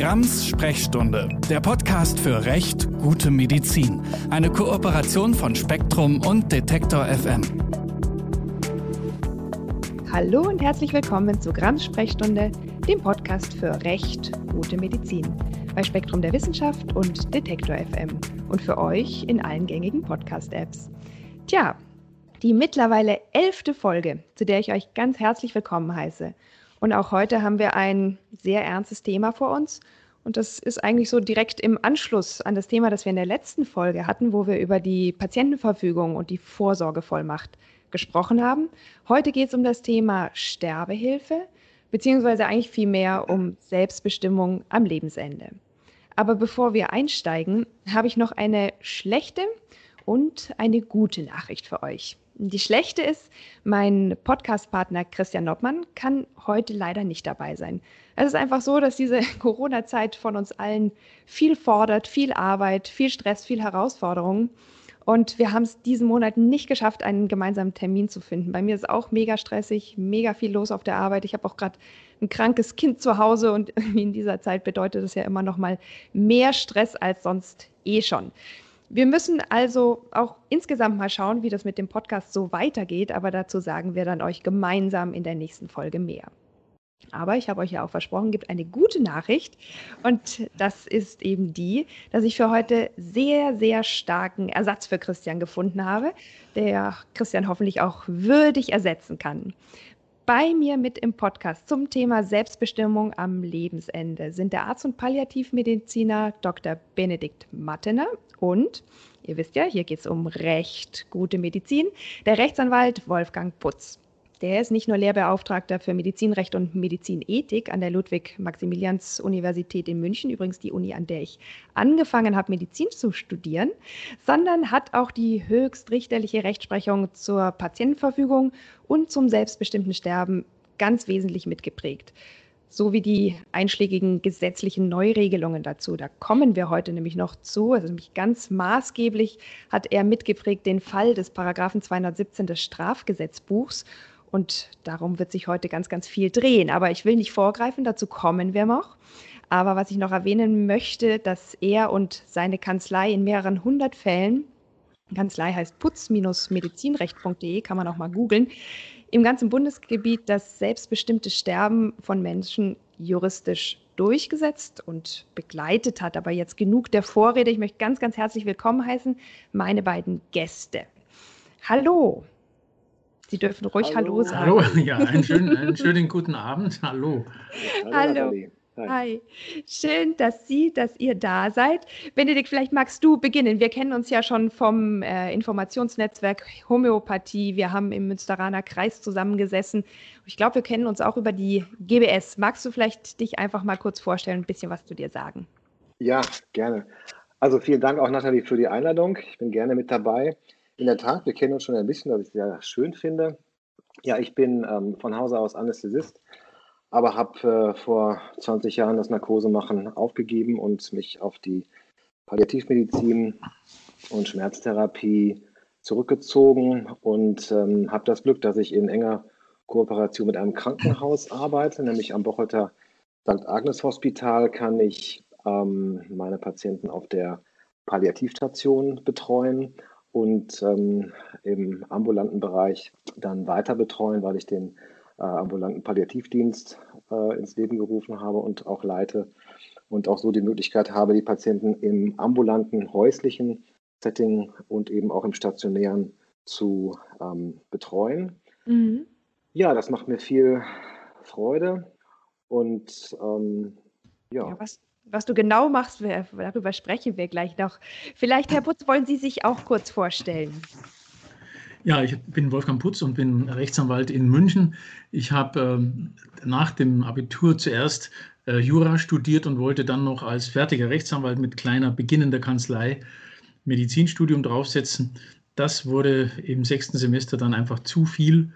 Grams Sprechstunde, der Podcast für Recht, gute Medizin. Eine Kooperation von Spektrum und Detektor FM. Hallo und herzlich willkommen zu Grams Sprechstunde, dem Podcast für Recht, gute Medizin. Bei Spektrum der Wissenschaft und Detektor FM. Und für euch in allen gängigen Podcast-Apps. Tja, die mittlerweile elfte Folge, zu der ich euch ganz herzlich willkommen heiße. Und auch heute haben wir ein sehr ernstes Thema vor uns. Und das ist eigentlich so direkt im Anschluss an das Thema, das wir in der letzten Folge hatten, wo wir über die Patientenverfügung und die Vorsorgevollmacht gesprochen haben. Heute geht es um das Thema Sterbehilfe, beziehungsweise eigentlich vielmehr um Selbstbestimmung am Lebensende. Aber bevor wir einsteigen, habe ich noch eine schlechte und eine gute Nachricht für euch. Die schlechte ist, mein Podcast-Partner Christian Noppmann kann heute leider nicht dabei sein. Es ist einfach so, dass diese Corona-Zeit von uns allen viel fordert, viel Arbeit, viel Stress, viel Herausforderungen. Und wir haben es diesen Monat nicht geschafft, einen gemeinsamen Termin zu finden. Bei mir ist auch mega stressig, mega viel los auf der Arbeit. Ich habe auch gerade ein krankes Kind zu Hause und in dieser Zeit bedeutet es ja immer noch mal mehr Stress als sonst eh schon. Wir müssen also auch insgesamt mal schauen, wie das mit dem Podcast so weitergeht, aber dazu sagen wir dann euch gemeinsam in der nächsten Folge mehr. Aber ich habe euch ja auch versprochen, gibt eine gute Nachricht und das ist eben die, dass ich für heute sehr, sehr starken Ersatz für Christian gefunden habe, der Christian hoffentlich auch würdig ersetzen kann. Bei mir mit im Podcast zum Thema Selbstbestimmung am Lebensende sind der Arzt und Palliativmediziner Dr. Benedikt Mattener und, ihr wisst ja, hier geht es um Recht, gute Medizin, der Rechtsanwalt Wolfgang Putz. Der ist nicht nur Lehrbeauftragter für Medizinrecht und Medizinethik an der Ludwig-Maximilians-Universität in München, übrigens die Uni, an der ich angefangen habe, Medizin zu studieren, sondern hat auch die höchstrichterliche Rechtsprechung zur Patientenverfügung und zum selbstbestimmten Sterben ganz wesentlich mitgeprägt sowie die einschlägigen gesetzlichen Neuregelungen dazu. Da kommen wir heute nämlich noch zu. Also nämlich ganz maßgeblich hat er mitgeprägt den Fall des Paragraphen 217 des Strafgesetzbuchs. Und darum wird sich heute ganz, ganz viel drehen. Aber ich will nicht vorgreifen, dazu kommen wir noch. Aber was ich noch erwähnen möchte, dass er und seine Kanzlei in mehreren hundert Fällen, Kanzlei heißt putz-medizinrecht.de, kann man auch mal googeln, im ganzen Bundesgebiet das selbstbestimmte Sterben von Menschen juristisch durchgesetzt und begleitet hat. Aber jetzt genug der Vorrede. Ich möchte ganz, ganz herzlich willkommen heißen, meine beiden Gäste. Hallo. Sie dürfen ruhig Hallo, Hallo sagen. Hallo, ja, einen schönen, einen schönen guten Abend. Hallo. Hallo. Hallo. Hi. Hi. Schön, dass Sie, dass ihr da seid. Benedikt, vielleicht magst du beginnen. Wir kennen uns ja schon vom äh, Informationsnetzwerk Homöopathie. Wir haben im Münsteraner Kreis zusammengesessen. Ich glaube, wir kennen uns auch über die GBS. Magst du vielleicht dich einfach mal kurz vorstellen, ein bisschen was zu dir sagen? Ja, gerne. Also vielen Dank auch, Nathalie, für die Einladung. Ich bin gerne mit dabei. In der Tat, wir kennen uns schon ein bisschen, was ich sehr schön finde. Ja, ich bin ähm, von Hause aus Anästhesist aber habe äh, vor 20 Jahren das Narkosemachen aufgegeben und mich auf die Palliativmedizin und Schmerztherapie zurückgezogen und ähm, habe das Glück, dass ich in enger Kooperation mit einem Krankenhaus arbeite, nämlich am Bocholter St. Agnes Hospital kann ich ähm, meine Patienten auf der Palliativstation betreuen und ähm, im ambulanten Bereich dann weiter betreuen, weil ich den äh, ambulanten Palliativdienst äh, ins Leben gerufen habe und auch leite und auch so die Möglichkeit habe, die Patienten im ambulanten häuslichen Setting und eben auch im stationären zu ähm, betreuen. Mhm. Ja, das macht mir viel Freude und ähm, ja. ja was, was du genau machst, darüber sprechen wir gleich noch. Vielleicht, Herr Putz, wollen Sie sich auch kurz vorstellen? Ja, ich bin Wolfgang Putz und bin Rechtsanwalt in München. Ich habe äh, nach dem Abitur zuerst äh, Jura studiert und wollte dann noch als fertiger Rechtsanwalt mit kleiner beginnender Kanzlei Medizinstudium draufsetzen. Das wurde im sechsten Semester dann einfach zu viel.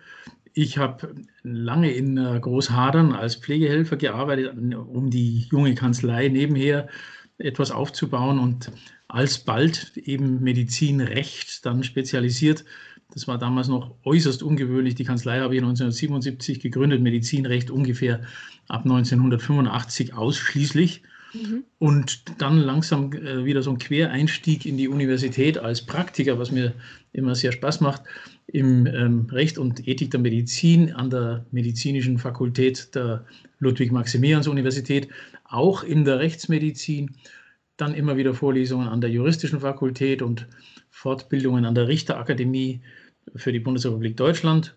Ich habe lange in äh, Großhadern als Pflegehelfer gearbeitet, um die junge Kanzlei nebenher etwas aufzubauen und alsbald eben Medizinrecht dann spezialisiert das war damals noch äußerst ungewöhnlich. Die Kanzlei habe ich 1977 gegründet, Medizinrecht ungefähr ab 1985 ausschließlich. Mhm. Und dann langsam äh, wieder so ein Quereinstieg in die Universität als Praktiker, was mir immer sehr Spaß macht, im ähm, Recht und Ethik der Medizin an der Medizinischen Fakultät der Ludwig-Maximilians-Universität, auch in der Rechtsmedizin, dann immer wieder Vorlesungen an der Juristischen Fakultät und Fortbildungen an der Richterakademie für die Bundesrepublik Deutschland.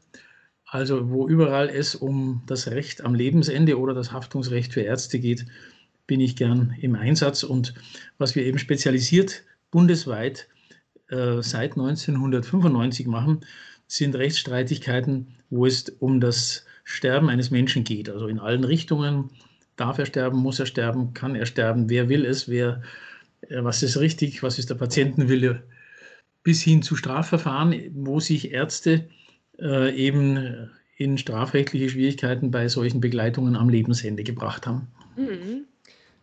Also wo überall es um das Recht am Lebensende oder das Haftungsrecht für Ärzte geht, bin ich gern im Einsatz. Und was wir eben spezialisiert bundesweit äh, seit 1995 machen, sind Rechtsstreitigkeiten, wo es um das Sterben eines Menschen geht. Also in allen Richtungen. Darf er sterben, muss er sterben, kann er sterben, wer will es, wer, äh, was ist richtig, was ist der Patientenwille, bis hin zu Strafverfahren, wo sich Ärzte äh, eben in strafrechtliche Schwierigkeiten bei solchen Begleitungen am Lebensende gebracht haben. Mhm.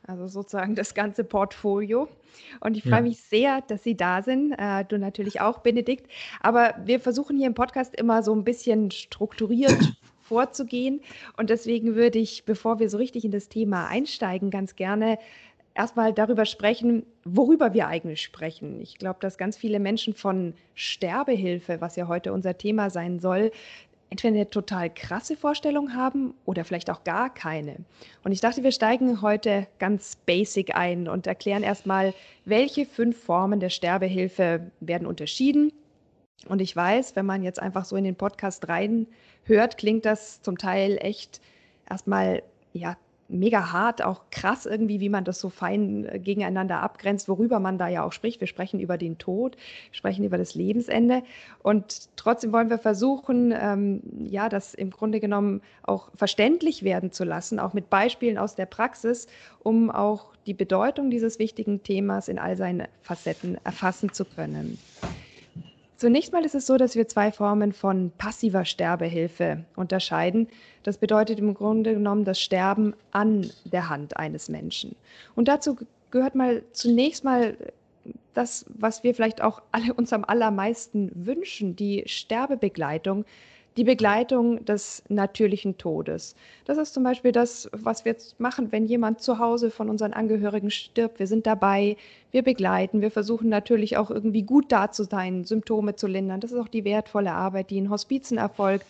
Also sozusagen das ganze Portfolio. Und ich freue ja. mich sehr, dass Sie da sind. Äh, du natürlich auch, Benedikt. Aber wir versuchen hier im Podcast immer so ein bisschen strukturiert vorzugehen. Und deswegen würde ich, bevor wir so richtig in das Thema einsteigen, ganz gerne erstmal darüber sprechen, worüber wir eigentlich sprechen. Ich glaube, dass ganz viele Menschen von Sterbehilfe, was ja heute unser Thema sein soll, entweder eine total krasse Vorstellung haben oder vielleicht auch gar keine. Und ich dachte, wir steigen heute ganz basic ein und erklären erstmal, welche fünf Formen der Sterbehilfe werden unterschieden. Und ich weiß, wenn man jetzt einfach so in den Podcast reinhört, klingt das zum Teil echt erstmal ja mega hart, auch krass irgendwie, wie man das so fein äh, gegeneinander abgrenzt, worüber man da ja auch spricht. Wir sprechen über den Tod, sprechen über das Lebensende und trotzdem wollen wir versuchen, ähm, ja, das im Grunde genommen auch verständlich werden zu lassen, auch mit Beispielen aus der Praxis, um auch die Bedeutung dieses wichtigen Themas in all seinen Facetten erfassen zu können. Zunächst mal ist es so, dass wir zwei Formen von passiver Sterbehilfe unterscheiden. Das bedeutet im Grunde genommen das Sterben an der Hand eines Menschen. Und dazu gehört mal zunächst mal das, was wir vielleicht auch alle uns am allermeisten wünschen, die Sterbebegleitung, die Begleitung des natürlichen Todes. Das ist zum Beispiel das, was wir machen, wenn jemand zu Hause von unseren Angehörigen stirbt. Wir sind dabei, wir begleiten, wir versuchen natürlich auch irgendwie gut da zu sein, Symptome zu lindern. Das ist auch die wertvolle Arbeit, die in Hospizen erfolgt.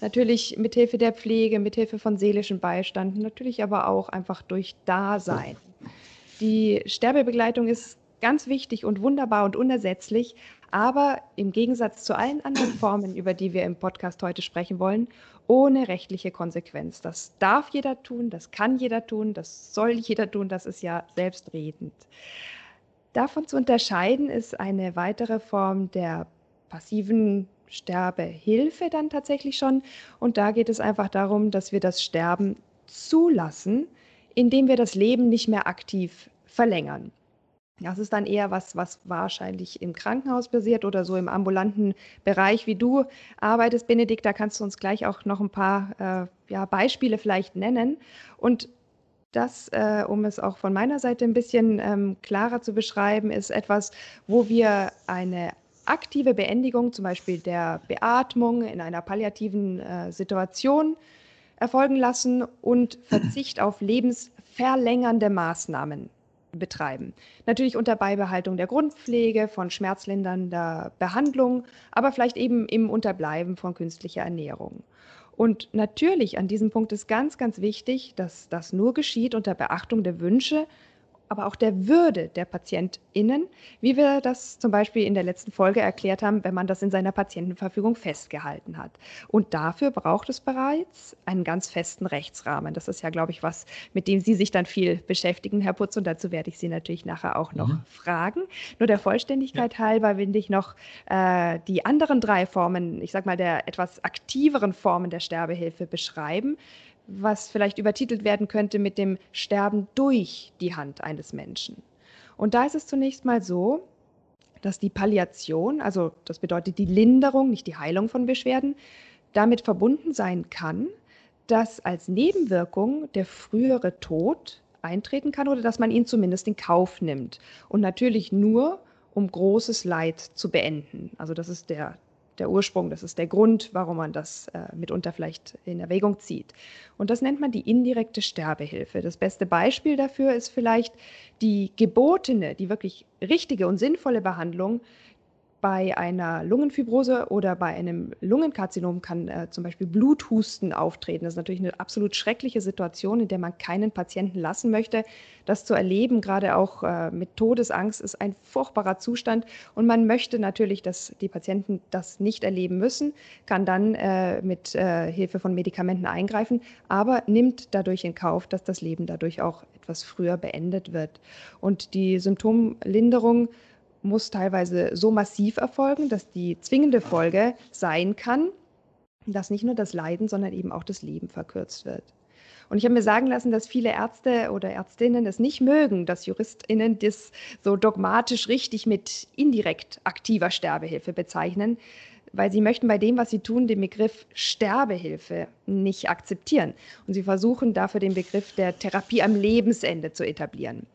Natürlich mithilfe der Pflege, mithilfe von seelischem Beistand, natürlich aber auch einfach durch Dasein. Die Sterbebegleitung ist ganz wichtig und wunderbar und unersetzlich, aber im Gegensatz zu allen anderen Formen, über die wir im Podcast heute sprechen wollen, ohne rechtliche Konsequenz. Das darf jeder tun, das kann jeder tun, das soll jeder tun, das ist ja selbstredend. Davon zu unterscheiden ist eine weitere Form der passiven Sterbehilfe dann tatsächlich schon. Und da geht es einfach darum, dass wir das Sterben zulassen, indem wir das Leben nicht mehr aktiv verlängern. Das ist dann eher was, was wahrscheinlich im Krankenhaus basiert oder so im ambulanten Bereich, wie du arbeitest, Benedikt. Da kannst du uns gleich auch noch ein paar äh, ja, Beispiele vielleicht nennen. Und das, äh, um es auch von meiner Seite ein bisschen ähm, klarer zu beschreiben, ist etwas, wo wir eine aktive Beendigung, zum Beispiel der Beatmung in einer palliativen äh, Situation, erfolgen lassen und Verzicht auf lebensverlängernde Maßnahmen betreiben. Natürlich unter Beibehaltung der Grundpflege, von schmerzlindernder Behandlung, aber vielleicht eben im Unterbleiben von künstlicher Ernährung. Und natürlich an diesem Punkt ist ganz, ganz wichtig, dass das nur geschieht unter Beachtung der Wünsche aber auch der Würde der PatientInnen, wie wir das zum Beispiel in der letzten Folge erklärt haben, wenn man das in seiner Patientenverfügung festgehalten hat. Und dafür braucht es bereits einen ganz festen Rechtsrahmen. Das ist ja, glaube ich, was, mit dem Sie sich dann viel beschäftigen, Herr Putz. Und dazu werde ich Sie natürlich nachher auch noch mhm. fragen. Nur der Vollständigkeit ja. halber will ich noch äh, die anderen drei Formen, ich sage mal, der etwas aktiveren Formen der Sterbehilfe beschreiben was vielleicht übertitelt werden könnte mit dem Sterben durch die Hand eines Menschen. Und da ist es zunächst mal so, dass die Palliation, also das bedeutet die Linderung, nicht die Heilung von Beschwerden, damit verbunden sein kann, dass als Nebenwirkung der frühere Tod eintreten kann oder dass man ihn zumindest in Kauf nimmt. Und natürlich nur, um großes Leid zu beenden. Also das ist der der Ursprung, das ist der Grund, warum man das äh, mitunter vielleicht in Erwägung zieht. Und das nennt man die indirekte Sterbehilfe. Das beste Beispiel dafür ist vielleicht die gebotene, die wirklich richtige und sinnvolle Behandlung bei einer Lungenfibrose oder bei einem Lungenkarzinom kann äh, zum Beispiel Bluthusten auftreten. Das ist natürlich eine absolut schreckliche Situation, in der man keinen Patienten lassen möchte. Das zu erleben, gerade auch äh, mit Todesangst, ist ein furchtbarer Zustand. Und man möchte natürlich, dass die Patienten das nicht erleben müssen, kann dann äh, mit äh, Hilfe von Medikamenten eingreifen, aber nimmt dadurch in Kauf, dass das Leben dadurch auch etwas früher beendet wird. Und die Symptomlinderung muss teilweise so massiv erfolgen, dass die zwingende Folge sein kann, dass nicht nur das Leiden, sondern eben auch das Leben verkürzt wird. Und ich habe mir sagen lassen, dass viele Ärzte oder Ärztinnen es nicht mögen, dass JuristInnen das so dogmatisch richtig mit indirekt aktiver Sterbehilfe bezeichnen, weil sie möchten bei dem, was sie tun, den Begriff Sterbehilfe nicht akzeptieren. Und sie versuchen dafür den Begriff der Therapie am Lebensende zu etablieren.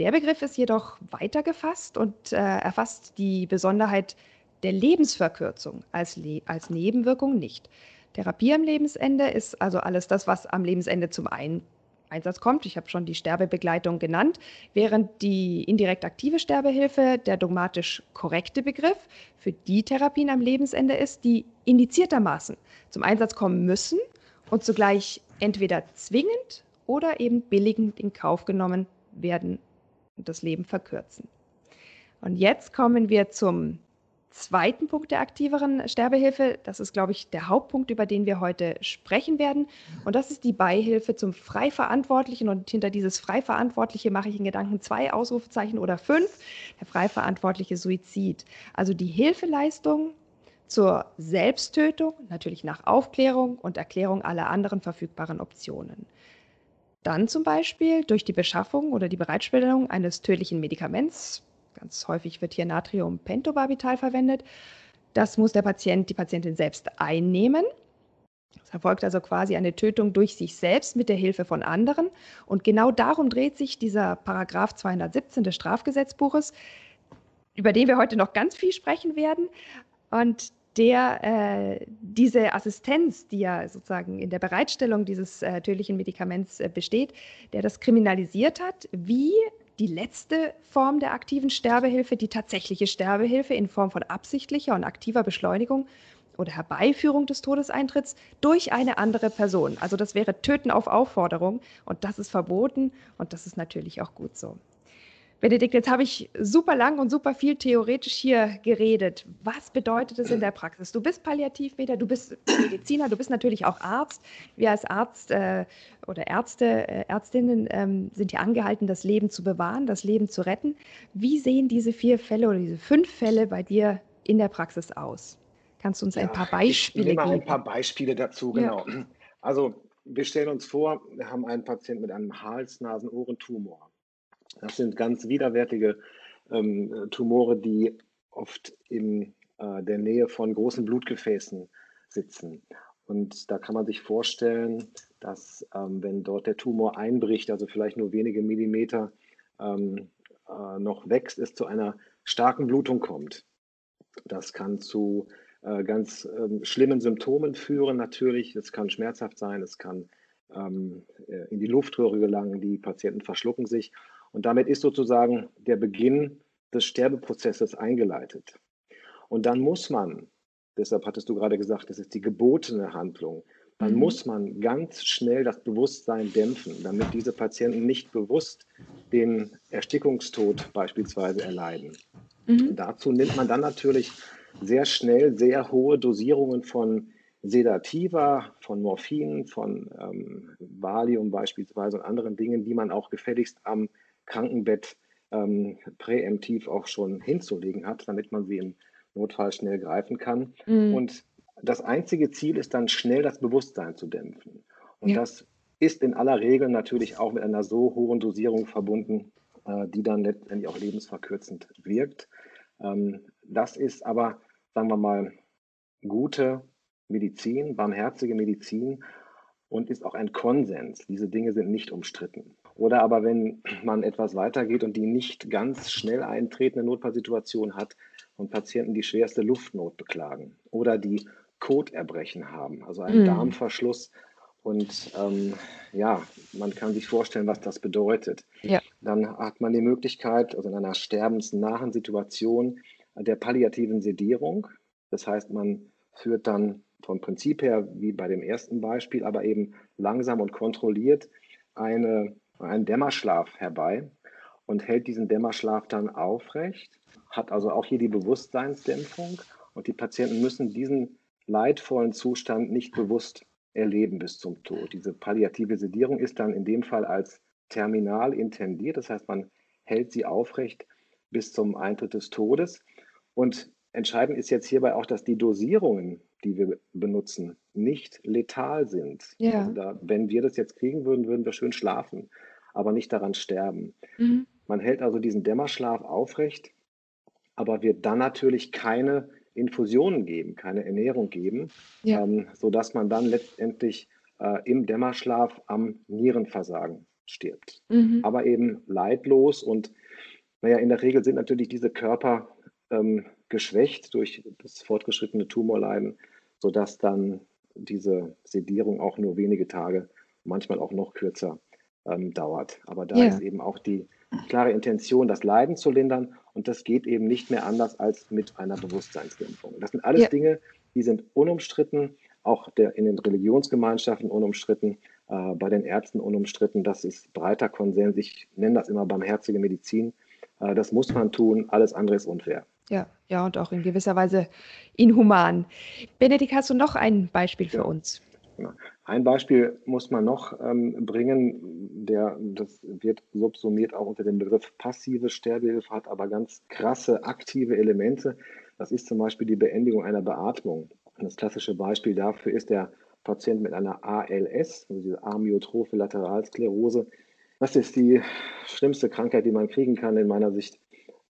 Der Begriff ist jedoch weiter gefasst und äh, erfasst die Besonderheit der Lebensverkürzung als, Le als Nebenwirkung nicht. Therapie am Lebensende ist also alles das, was am Lebensende zum Ein Einsatz kommt. Ich habe schon die Sterbebegleitung genannt, während die indirekt aktive Sterbehilfe der dogmatisch korrekte Begriff für die Therapien am Lebensende ist, die indiziertermaßen zum Einsatz kommen müssen und zugleich entweder zwingend oder eben billigend in Kauf genommen werden und das Leben verkürzen. Und jetzt kommen wir zum zweiten Punkt der aktiveren Sterbehilfe. Das ist, glaube ich, der Hauptpunkt, über den wir heute sprechen werden. Und das ist die Beihilfe zum Freiverantwortlichen. Und hinter dieses Freiverantwortliche mache ich in Gedanken zwei Ausrufezeichen oder fünf. Der freiverantwortliche Suizid. Also die Hilfeleistung zur Selbsttötung, natürlich nach Aufklärung und Erklärung aller anderen verfügbaren Optionen. Dann zum Beispiel durch die Beschaffung oder die Bereitstellung eines tödlichen Medikaments. Ganz häufig wird hier Natriumpentobarbital verwendet. Das muss der Patient, die Patientin selbst einnehmen. Es erfolgt also quasi eine Tötung durch sich selbst mit der Hilfe von anderen. Und genau darum dreht sich dieser Paragraph 217 des Strafgesetzbuches, über den wir heute noch ganz viel sprechen werden. Und der äh, diese Assistenz, die ja sozusagen in der Bereitstellung dieses äh, tödlichen Medikaments äh, besteht, der das kriminalisiert hat, wie die letzte Form der aktiven Sterbehilfe, die tatsächliche Sterbehilfe in Form von absichtlicher und aktiver Beschleunigung oder Herbeiführung des Todeseintritts durch eine andere Person. Also das wäre Töten auf Aufforderung und das ist verboten und das ist natürlich auch gut so. Benedikt, jetzt habe ich super lang und super viel theoretisch hier geredet. Was bedeutet es in der Praxis? Du bist Palliativmediziner, du bist Mediziner, du bist natürlich auch Arzt. Wir als Arzt äh, oder Ärzte, äh, Ärztinnen ähm, sind ja angehalten, das Leben zu bewahren, das Leben zu retten. Wie sehen diese vier Fälle oder diese fünf Fälle bei dir in der Praxis aus? Kannst du uns ja, ein paar Beispiele ich nehme geben? ein paar Beispiele dazu, genau. Ja. Also wir stellen uns vor, wir haben einen Patienten mit einem Hals-Nasen-Ohrentumor. Das sind ganz widerwärtige ähm, Tumore, die oft in äh, der Nähe von großen Blutgefäßen sitzen. Und da kann man sich vorstellen, dass ähm, wenn dort der Tumor einbricht, also vielleicht nur wenige Millimeter ähm, äh, noch wächst, es zu einer starken Blutung kommt. Das kann zu äh, ganz ähm, schlimmen Symptomen führen natürlich. Es kann schmerzhaft sein, es kann ähm, äh, in die Luftröhre gelangen, die Patienten verschlucken sich. Und damit ist sozusagen der Beginn des Sterbeprozesses eingeleitet. Und dann muss man, deshalb hattest du gerade gesagt, das ist die gebotene Handlung, dann mhm. muss man ganz schnell das Bewusstsein dämpfen, damit diese Patienten nicht bewusst den Erstickungstod beispielsweise erleiden. Mhm. Dazu nimmt man dann natürlich sehr schnell sehr hohe Dosierungen von Sedativa, von Morphin, von ähm, Valium beispielsweise und anderen Dingen, die man auch gefälligst am Krankenbett ähm, präemptiv auch schon hinzulegen hat, damit man sie im Notfall schnell greifen kann. Mhm. Und das einzige Ziel ist dann schnell das Bewusstsein zu dämpfen. Und ja. das ist in aller Regel natürlich auch mit einer so hohen Dosierung verbunden, äh, die dann letztendlich auch lebensverkürzend wirkt. Ähm, das ist aber, sagen wir mal, gute Medizin, barmherzige Medizin und ist auch ein Konsens. Diese Dinge sind nicht umstritten. Oder aber wenn man etwas weitergeht und die nicht ganz schnell eintretende Notfallsituation hat, von Patienten, die schwerste Luftnot beklagen oder die Koterbrechen haben, also einen mhm. Darmverschluss. Und ähm, ja, man kann sich vorstellen, was das bedeutet. Ja. Dann hat man die Möglichkeit, also in einer sterbensnahen Situation der palliativen Sedierung. Das heißt, man führt dann vom Prinzip her, wie bei dem ersten Beispiel, aber eben langsam und kontrolliert eine, einen Dämmerschlaf herbei und hält diesen Dämmerschlaf dann aufrecht, hat also auch hier die Bewusstseinsdämpfung und die Patienten müssen diesen leidvollen Zustand nicht bewusst erleben bis zum Tod. Diese palliative Sedierung ist dann in dem Fall als terminal intendiert, das heißt, man hält sie aufrecht bis zum Eintritt des Todes. Und entscheidend ist jetzt hierbei auch, dass die Dosierungen, die wir benutzen, nicht letal sind. Ja. Also da, wenn wir das jetzt kriegen würden, würden wir schön schlafen, aber nicht daran sterben. Mhm. Man hält also diesen Dämmerschlaf aufrecht, aber wird dann natürlich keine Infusionen geben, keine Ernährung geben, ja. ähm, sodass man dann letztendlich äh, im Dämmerschlaf am Nierenversagen stirbt. Mhm. Aber eben leidlos und naja, in der Regel sind natürlich diese Körper ähm, geschwächt durch das fortgeschrittene Tumorleiden, sodass dann diese Sedierung auch nur wenige Tage, manchmal auch noch kürzer ähm, dauert. Aber da ja. ist eben auch die klare Intention, das Leiden zu lindern. Und das geht eben nicht mehr anders als mit einer Bewusstseinsdämpfung. Das sind alles ja. Dinge, die sind unumstritten, auch der, in den Religionsgemeinschaften unumstritten, äh, bei den Ärzten unumstritten. Das ist breiter Konsens. Ich nenne das immer barmherzige Medizin. Äh, das muss man tun. Alles andere ist unfair. Ja, ja, und auch in gewisser Weise inhuman. Benedikt, hast du noch ein Beispiel für ja. uns? Ein Beispiel muss man noch ähm, bringen, der, das wird subsumiert auch unter dem Begriff passive Sterbehilfe, hat aber ganz krasse aktive Elemente. Das ist zum Beispiel die Beendigung einer Beatmung. Das klassische Beispiel dafür ist der Patient mit einer ALS, also diese Amyotrophe Lateralsklerose. Das ist die schlimmste Krankheit, die man kriegen kann in meiner Sicht,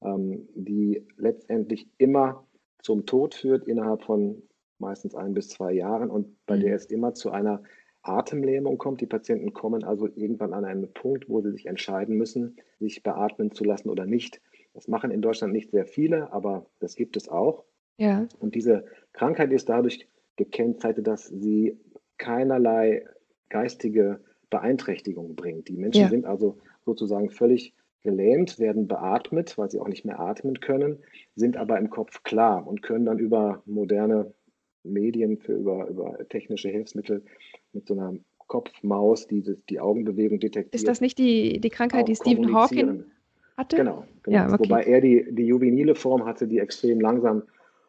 ähm, die letztendlich immer zum Tod führt innerhalb von meistens ein bis zwei Jahren und bei mhm. der es immer zu einer Atemlähmung kommt. Die Patienten kommen also irgendwann an einen Punkt, wo sie sich entscheiden müssen, sich beatmen zu lassen oder nicht. Das machen in Deutschland nicht sehr viele, aber das gibt es auch. Ja. Und diese Krankheit ist dadurch gekennzeichnet, dass sie keinerlei geistige Beeinträchtigung bringt. Die Menschen ja. sind also sozusagen völlig gelähmt, werden beatmet, weil sie auch nicht mehr atmen können, sind aber im Kopf klar und können dann über moderne Medien, für über, über technische Hilfsmittel mit so einer Kopfmaus, die die Augenbewegung detektiert. Ist das nicht die, die Krankheit, die Stephen Hawking hatte? Genau, genau. Ja, okay. wobei er die, die juvenile Form hatte, die extrem langsam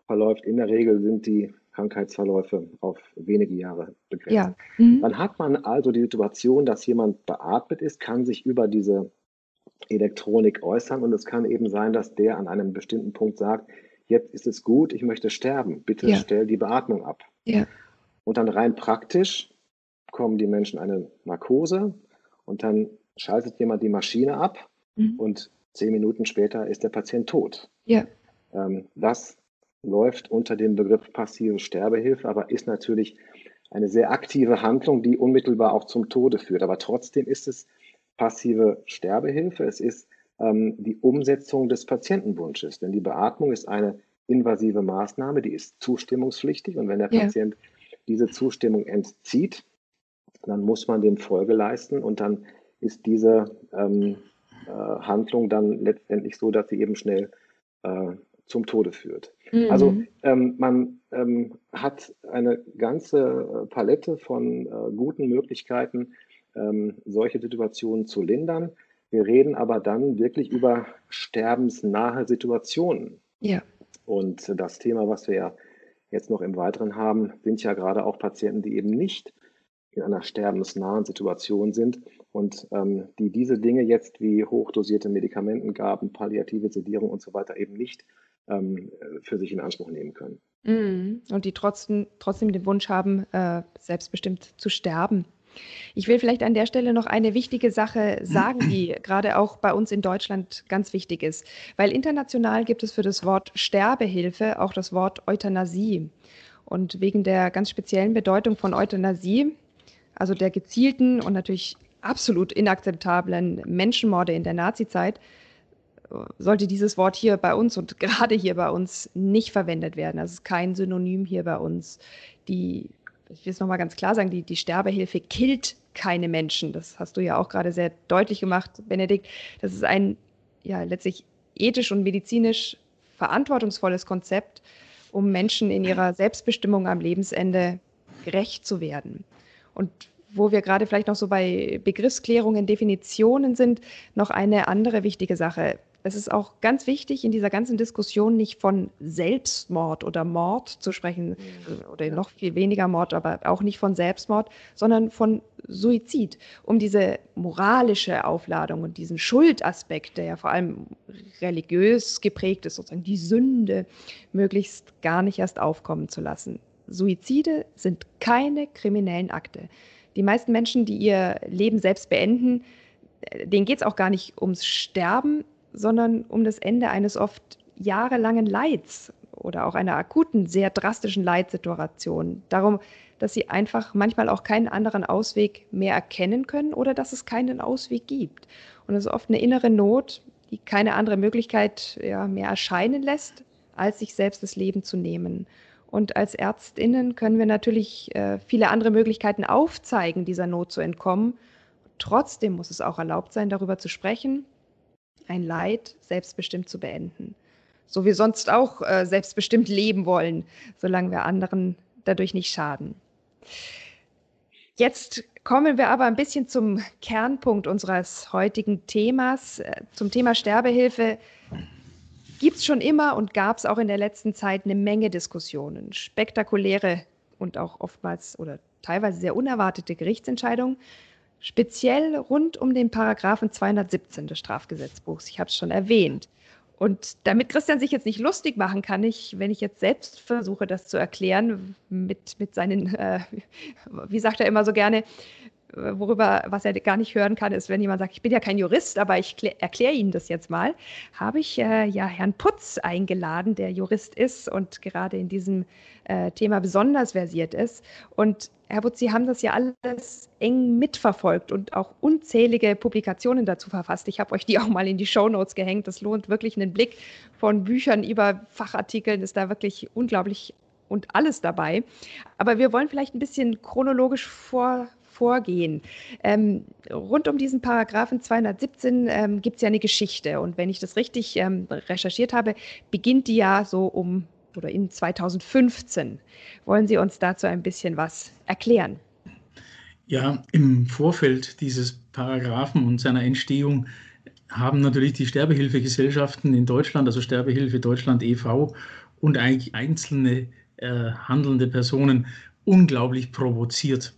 verläuft. In der Regel sind die Krankheitsverläufe auf wenige Jahre begrenzt. Ja. Mhm. Dann hat man also die Situation, dass jemand beatmet ist, kann sich über diese Elektronik äußern und es kann eben sein, dass der an einem bestimmten Punkt sagt, jetzt ist es gut, ich möchte sterben, bitte ja. stell die Beatmung ab. Ja. Und dann rein praktisch bekommen die Menschen eine Narkose und dann schaltet jemand die Maschine ab mhm. und zehn Minuten später ist der Patient tot. Ja. Ähm, das läuft unter dem Begriff passive Sterbehilfe, aber ist natürlich eine sehr aktive Handlung, die unmittelbar auch zum Tode führt. Aber trotzdem ist es passive Sterbehilfe. Es ist ähm, die Umsetzung des Patientenwunsches. Denn die Beatmung ist eine invasive Maßnahme, die ist zustimmungspflichtig. Und wenn der ja. Patient diese Zustimmung entzieht, dann muss man dem Folge leisten und dann ist diese ähm, äh, Handlung dann letztendlich so, dass sie eben schnell äh, zum Tode führt. Mhm. Also ähm, man ähm, hat eine ganze Palette von äh, guten Möglichkeiten, ähm, solche Situationen zu lindern. Wir reden aber dann wirklich über sterbensnahe Situationen. Ja. Und das Thema, was wir ja jetzt noch im Weiteren haben, sind ja gerade auch Patienten, die eben nicht in einer sterbensnahen Situation sind und ähm, die diese Dinge jetzt wie hochdosierte Medikamentengaben, palliative Sedierung und so weiter eben nicht ähm, für sich in Anspruch nehmen können. Mm, und die trotzdem, trotzdem den Wunsch haben, äh, selbstbestimmt zu sterben. Ich will vielleicht an der Stelle noch eine wichtige Sache sagen, die gerade auch bei uns in Deutschland ganz wichtig ist, weil international gibt es für das Wort Sterbehilfe auch das Wort Euthanasie. Und wegen der ganz speziellen Bedeutung von Euthanasie, also der gezielten und natürlich absolut inakzeptablen Menschenmorde in der Nazizeit, sollte dieses Wort hier bei uns und gerade hier bei uns nicht verwendet werden. Das ist kein Synonym hier bei uns. Die, ich will es nochmal ganz klar sagen, die, die Sterbehilfe killt keine Menschen. Das hast du ja auch gerade sehr deutlich gemacht, Benedikt. Das ist ein ja letztlich ethisch und medizinisch verantwortungsvolles Konzept, um Menschen in ihrer Selbstbestimmung am Lebensende gerecht zu werden. Und wo wir gerade vielleicht noch so bei Begriffsklärungen, Definitionen sind, noch eine andere wichtige Sache. Es ist auch ganz wichtig, in dieser ganzen Diskussion nicht von Selbstmord oder Mord zu sprechen, oder noch viel weniger Mord, aber auch nicht von Selbstmord, sondern von Suizid, um diese moralische Aufladung und diesen Schuldaspekt, der ja vor allem religiös geprägt ist, sozusagen die Sünde, möglichst gar nicht erst aufkommen zu lassen. Suizide sind keine kriminellen Akte. Die meisten Menschen, die ihr Leben selbst beenden, denen geht es auch gar nicht ums Sterben, sondern um das Ende eines oft jahrelangen Leids oder auch einer akuten, sehr drastischen Leidsituation. Darum, dass sie einfach manchmal auch keinen anderen Ausweg mehr erkennen können oder dass es keinen Ausweg gibt. Und es ist oft eine innere Not, die keine andere Möglichkeit ja, mehr erscheinen lässt, als sich selbst das Leben zu nehmen. Und als Ärztinnen können wir natürlich äh, viele andere Möglichkeiten aufzeigen, dieser Not zu entkommen. Trotzdem muss es auch erlaubt sein, darüber zu sprechen ein Leid selbstbestimmt zu beenden. So wie sonst auch äh, selbstbestimmt leben wollen, solange wir anderen dadurch nicht schaden. Jetzt kommen wir aber ein bisschen zum Kernpunkt unseres heutigen Themas, äh, zum Thema Sterbehilfe. Gibt es schon immer und gab es auch in der letzten Zeit eine Menge Diskussionen, spektakuläre und auch oftmals oder teilweise sehr unerwartete Gerichtsentscheidungen speziell rund um den Paragraphen 217 des Strafgesetzbuchs. Ich habe es schon erwähnt. Und damit Christian sich jetzt nicht lustig machen kann, ich, wenn ich jetzt selbst versuche, das zu erklären, mit, mit seinen, äh, wie sagt er immer so gerne, worüber, was er gar nicht hören kann, ist, wenn jemand sagt, ich bin ja kein Jurist, aber ich erkläre Ihnen das jetzt mal, habe ich äh, ja Herrn Putz eingeladen, der Jurist ist und gerade in diesem äh, Thema besonders versiert ist. Und Herr Putz, Sie haben das ja alles eng mitverfolgt und auch unzählige Publikationen dazu verfasst. Ich habe euch die auch mal in die Show Notes gehängt. Das lohnt wirklich einen Blick von Büchern über Fachartikeln, ist da wirklich unglaublich und alles dabei. Aber wir wollen vielleicht ein bisschen chronologisch vor, vorgehen. Ähm, rund um diesen Paragraphen 217 ähm, gibt es ja eine Geschichte. Und wenn ich das richtig ähm, recherchiert habe, beginnt die ja so um oder in 2015. Wollen Sie uns dazu ein bisschen was erklären? Ja, im Vorfeld dieses Paragraphen und seiner Entstehung haben natürlich die Sterbehilfegesellschaften in Deutschland, also Sterbehilfe Deutschland e.V. und eigentlich einzelne äh, handelnde Personen unglaublich provoziert.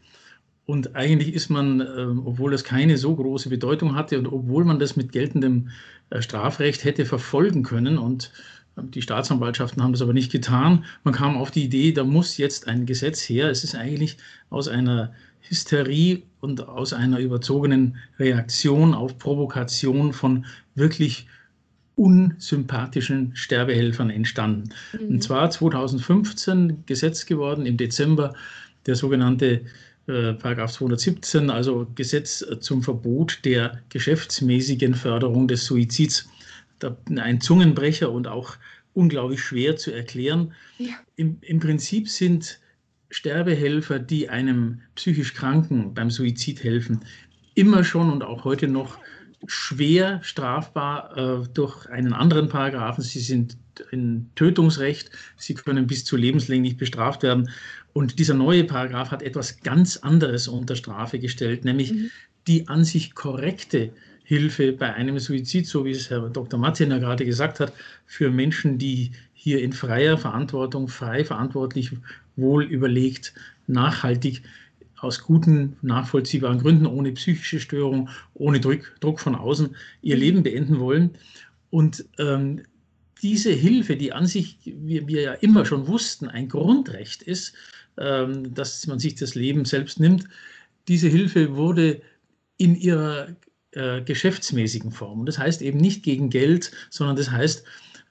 Und eigentlich ist man, äh, obwohl das keine so große Bedeutung hatte und obwohl man das mit geltendem äh, Strafrecht hätte verfolgen können und äh, die Staatsanwaltschaften haben das aber nicht getan. Man kam auf die Idee, da muss jetzt ein Gesetz her. Es ist eigentlich aus einer Hysterie und aus einer überzogenen Reaktion auf Provokation von wirklich unsympathischen Sterbehelfern entstanden. Mhm. Und zwar 2015 Gesetz geworden im Dezember, der sogenannte äh, Paragraph 217, also Gesetz zum Verbot der geschäftsmäßigen Förderung des Suizids. Ein Zungenbrecher und auch unglaublich schwer zu erklären. Ja. Im, Im Prinzip sind Sterbehelfer, die einem psychisch Kranken beim Suizid helfen, immer schon und auch heute noch schwer strafbar äh, durch einen anderen Paragraphen. Sie sind in Tötungsrecht, sie können bis zu lebenslänglich bestraft werden. Und dieser neue Paragraph hat etwas ganz anderes unter Strafe gestellt, nämlich mhm. die an sich korrekte Hilfe bei einem Suizid, so wie es Herr Dr. Martin ja gerade gesagt hat, für Menschen, die hier in freier Verantwortung, frei verantwortlich, wohl überlegt, nachhaltig aus guten, nachvollziehbaren Gründen, ohne psychische Störung, ohne Druck, Druck von außen, ihr mhm. Leben beenden wollen. Und ähm, diese Hilfe, die an sich, wie wir ja immer schon wussten, ein Grundrecht ist, ähm, dass man sich das Leben selbst nimmt. Diese Hilfe wurde in ihrer äh, geschäftsmäßigen Form. das heißt eben nicht gegen Geld, sondern das heißt,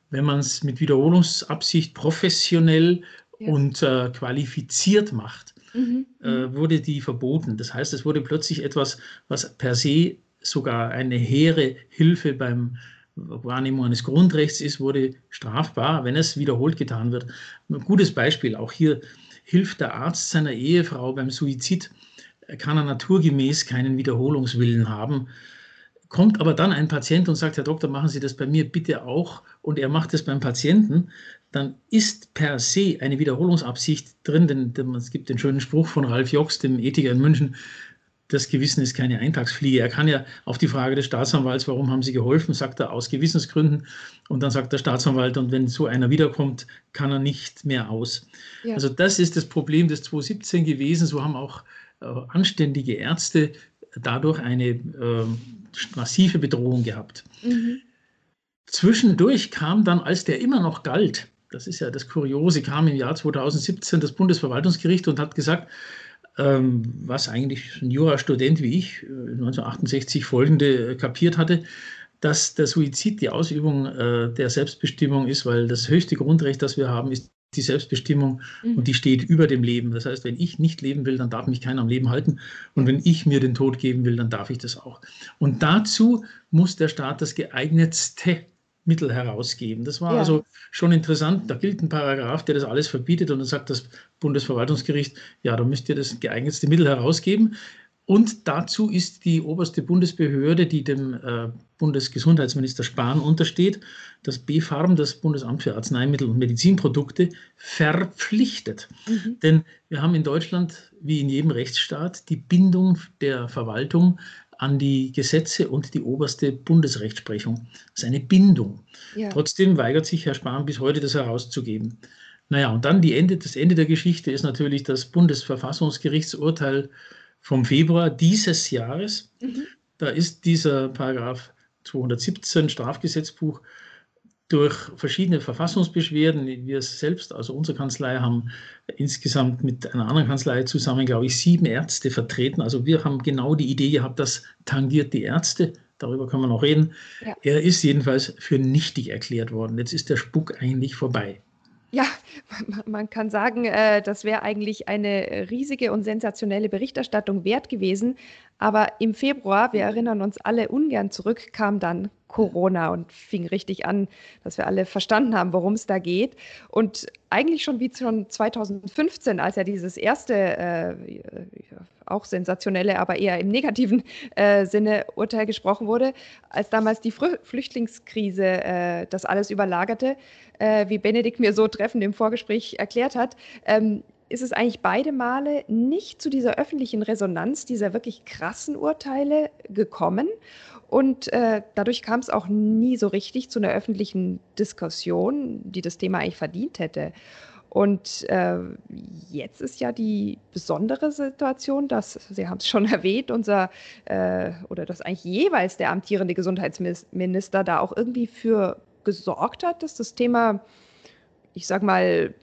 wenn man es mit Wiederholungsabsicht professionell ja. und äh, qualifiziert macht, mhm. äh, mhm. wurde die verboten. Das heißt, es wurde plötzlich etwas, was per se sogar eine hehre Hilfe beim Wahrnehmung eines Grundrechts ist, wurde strafbar, wenn es wiederholt getan wird. Ein gutes Beispiel, auch hier hilft der Arzt seiner Ehefrau beim Suizid, kann er naturgemäß keinen Wiederholungswillen haben. Kommt aber dann ein Patient und sagt, Herr Doktor, machen Sie das bei mir bitte auch und er macht es beim Patienten, dann ist per se eine Wiederholungsabsicht drin, denn es gibt den schönen Spruch von Ralf Jox, dem Ethiker in München, das Gewissen ist keine Eintagsfliege. Er kann ja auf die Frage des Staatsanwalts, warum haben Sie geholfen, sagt er aus Gewissensgründen. Und dann sagt der Staatsanwalt, und wenn so einer wiederkommt, kann er nicht mehr aus. Ja. Also das ist das Problem des 2017 gewesen. So haben auch äh, anständige Ärzte dadurch eine äh, massive Bedrohung gehabt. Mhm. Zwischendurch kam dann, als der immer noch galt, das ist ja das Kuriose, kam im Jahr 2017 das Bundesverwaltungsgericht und hat gesagt, was eigentlich ein Jurastudent wie ich 1968 äh, folgende äh, kapiert hatte, dass der Suizid die Ausübung äh, der Selbstbestimmung ist, weil das höchste Grundrecht, das wir haben, ist die Selbstbestimmung mhm. und die steht über dem Leben. Das heißt, wenn ich nicht leben will, dann darf mich keiner am Leben halten. Und wenn ich mir den Tod geben will, dann darf ich das auch. Und dazu muss der Staat das geeignetste Mittel herausgeben. Das war ja. also schon interessant. Da gilt ein Paragraph, der das alles verbietet und dann sagt das Bundesverwaltungsgericht, ja, da müsst ihr das geeignetste Mittel herausgeben. Und dazu ist die oberste Bundesbehörde, die dem äh, Bundesgesundheitsminister Spahn untersteht, das BfArM, das Bundesamt für Arzneimittel und Medizinprodukte, verpflichtet. Mhm. Denn wir haben in Deutschland, wie in jedem Rechtsstaat, die Bindung der Verwaltung an die Gesetze und die oberste Bundesrechtsprechung. Das ist eine Bindung. Ja. Trotzdem weigert sich Herr Spahn bis heute, das herauszugeben. Naja, und dann die Ende, das Ende der Geschichte ist natürlich das Bundesverfassungsgerichtsurteil vom Februar dieses Jahres. Mhm. Da ist dieser Paragraph 217 Strafgesetzbuch durch verschiedene Verfassungsbeschwerden, wir selbst, also unsere Kanzlei, haben insgesamt mit einer anderen Kanzlei zusammen, glaube ich, sieben Ärzte vertreten. Also wir haben genau die Idee gehabt, das tangiert die Ärzte. Darüber können wir noch reden. Ja. Er ist jedenfalls für nichtig erklärt worden. Jetzt ist der Spuk eigentlich vorbei. Ja, man kann sagen, äh, das wäre eigentlich eine riesige und sensationelle Berichterstattung wert gewesen. Aber im Februar, wir erinnern uns alle ungern zurück, kam dann Corona und fing richtig an, dass wir alle verstanden haben, worum es da geht. Und eigentlich schon wie schon 2015, als ja dieses erste, äh, auch sensationelle, aber eher im negativen äh, Sinne Urteil gesprochen wurde, als damals die Frü Flüchtlingskrise äh, das alles überlagerte, äh, wie Benedikt mir so treffend im Vorgespräch erklärt hat, ähm, ist es eigentlich beide Male nicht zu dieser öffentlichen Resonanz dieser wirklich krassen Urteile gekommen. Und äh, dadurch kam es auch nie so richtig zu einer öffentlichen Diskussion, die das Thema eigentlich verdient hätte. Und äh, jetzt ist ja die besondere Situation, dass, Sie haben es schon erwähnt, unser äh, oder dass eigentlich jeweils der amtierende Gesundheitsminister da auch irgendwie für gesorgt hat, dass das Thema, ich sag mal,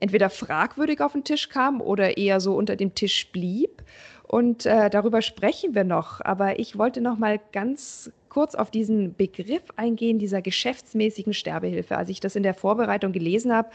entweder fragwürdig auf den Tisch kam oder eher so unter dem Tisch blieb. Und äh, darüber sprechen wir noch. Aber ich wollte noch mal ganz kurz auf diesen Begriff eingehen, dieser geschäftsmäßigen Sterbehilfe. Als ich das in der Vorbereitung gelesen habe,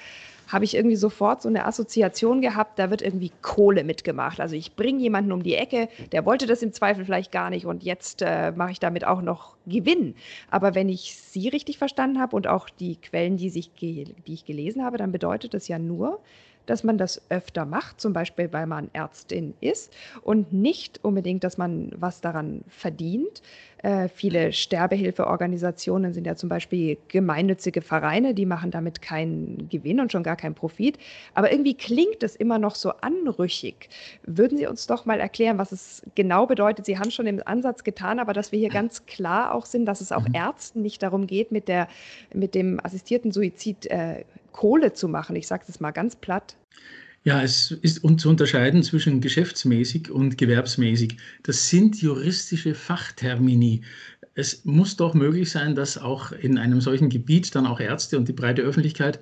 habe ich irgendwie sofort so eine Assoziation gehabt, da wird irgendwie Kohle mitgemacht. Also ich bringe jemanden um die Ecke, der wollte das im Zweifel vielleicht gar nicht und jetzt äh, mache ich damit auch noch Gewinn. Aber wenn ich Sie richtig verstanden habe und auch die Quellen, die, sich die ich gelesen habe, dann bedeutet das ja nur, dass man das öfter macht, zum Beispiel weil man Ärztin ist und nicht unbedingt, dass man was daran verdient. Äh, viele Sterbehilfeorganisationen sind ja zum Beispiel gemeinnützige Vereine, die machen damit keinen Gewinn und schon gar keinen Profit. Aber irgendwie klingt es immer noch so anrüchig. Würden Sie uns doch mal erklären, was es genau bedeutet? Sie haben schon im Ansatz getan, aber dass wir hier ganz klar auch sind, dass es auch mhm. Ärzten nicht darum geht, mit, der, mit dem assistierten Suizid äh, Kohle zu machen. Ich sage das mal ganz platt. Ja, es ist zu unterscheiden zwischen geschäftsmäßig und gewerbsmäßig. Das sind juristische Fachtermini. Es muss doch möglich sein, dass auch in einem solchen Gebiet dann auch Ärzte und die breite Öffentlichkeit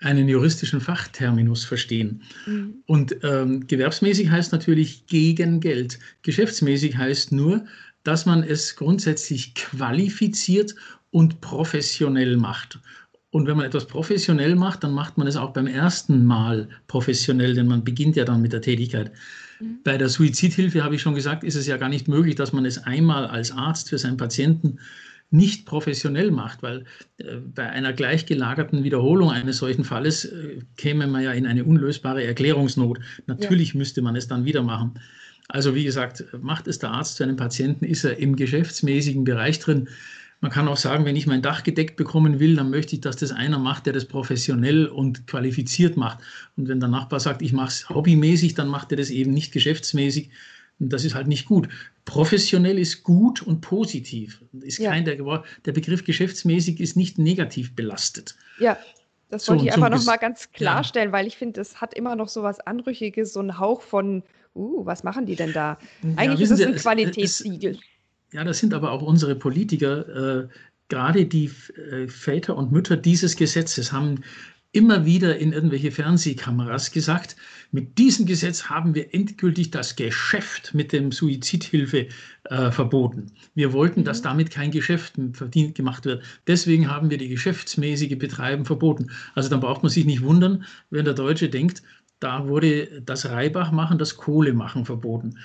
einen juristischen Fachterminus verstehen. Mhm. Und ähm, gewerbsmäßig heißt natürlich gegen Geld. Geschäftsmäßig heißt nur, dass man es grundsätzlich qualifiziert und professionell macht. Und wenn man etwas professionell macht, dann macht man es auch beim ersten Mal professionell, denn man beginnt ja dann mit der Tätigkeit. Mhm. Bei der Suizidhilfe, habe ich schon gesagt, ist es ja gar nicht möglich, dass man es einmal als Arzt für seinen Patienten nicht professionell macht, weil äh, bei einer gleichgelagerten Wiederholung eines solchen Falles äh, käme man ja in eine unlösbare Erklärungsnot. Natürlich ja. müsste man es dann wieder machen. Also wie gesagt, macht es der Arzt zu einem Patienten, ist er im geschäftsmäßigen Bereich drin. Man kann auch sagen, wenn ich mein Dach gedeckt bekommen will, dann möchte ich, dass das einer macht, der das professionell und qualifiziert macht. Und wenn der Nachbar sagt, ich mache es hobbymäßig, dann macht er das eben nicht geschäftsmäßig. Und das ist halt nicht gut. Professionell ist gut und positiv. Ist ja. kein, der, der Begriff geschäftsmäßig ist nicht negativ belastet. Ja, das wollte so, ich einfach so nochmal ganz klarstellen, ja. weil ich finde, das hat immer noch so was Anrüchiges, so einen Hauch von, uh, was machen die denn da? Eigentlich ja, ist es ein Qualitätssiegel. Ja, das sind aber auch unsere Politiker. Äh, gerade die äh, Väter und Mütter dieses Gesetzes haben immer wieder in irgendwelche Fernsehkameras gesagt, mit diesem Gesetz haben wir endgültig das Geschäft mit dem Suizidhilfe äh, verboten. Wir wollten, dass mhm. damit kein Geschäft verdient gemacht wird. Deswegen haben wir die geschäftsmäßige Betreiben verboten. Also dann braucht man sich nicht wundern, wenn der Deutsche denkt, da wurde das Reibach machen, das Kohle machen verboten.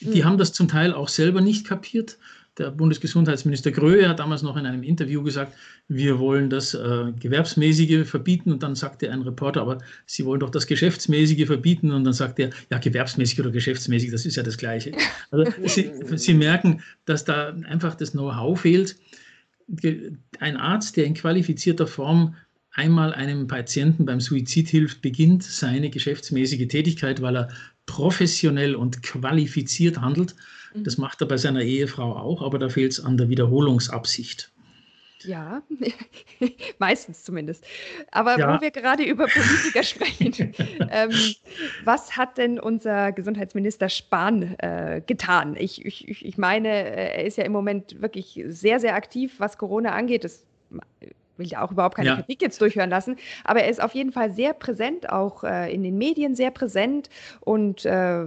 Die mhm. haben das zum Teil auch selber nicht kapiert. Der Bundesgesundheitsminister Gröhe hat damals noch in einem Interview gesagt, wir wollen das äh, Gewerbsmäßige verbieten. Und dann sagte ein Reporter, aber Sie wollen doch das Geschäftsmäßige verbieten. Und dann sagt er, ja, gewerbsmäßig oder geschäftsmäßig, das ist ja das Gleiche. Also Sie, Sie merken, dass da einfach das Know-how fehlt. Ein Arzt, der in qualifizierter Form einmal einem Patienten beim Suizid hilft, beginnt seine geschäftsmäßige Tätigkeit, weil er professionell und qualifiziert handelt. Das mhm. macht er bei seiner Ehefrau auch, aber da fehlt es an der Wiederholungsabsicht. Ja, meistens zumindest. Aber ja. wo wir gerade über Politiker sprechen, ähm, was hat denn unser Gesundheitsminister Spahn äh, getan? Ich, ich, ich meine, äh, er ist ja im Moment wirklich sehr, sehr aktiv, was Corona angeht. Das will ja auch überhaupt keine ja. Kritik jetzt durchhören lassen, aber er ist auf jeden Fall sehr präsent, auch äh, in den Medien sehr präsent. Und äh,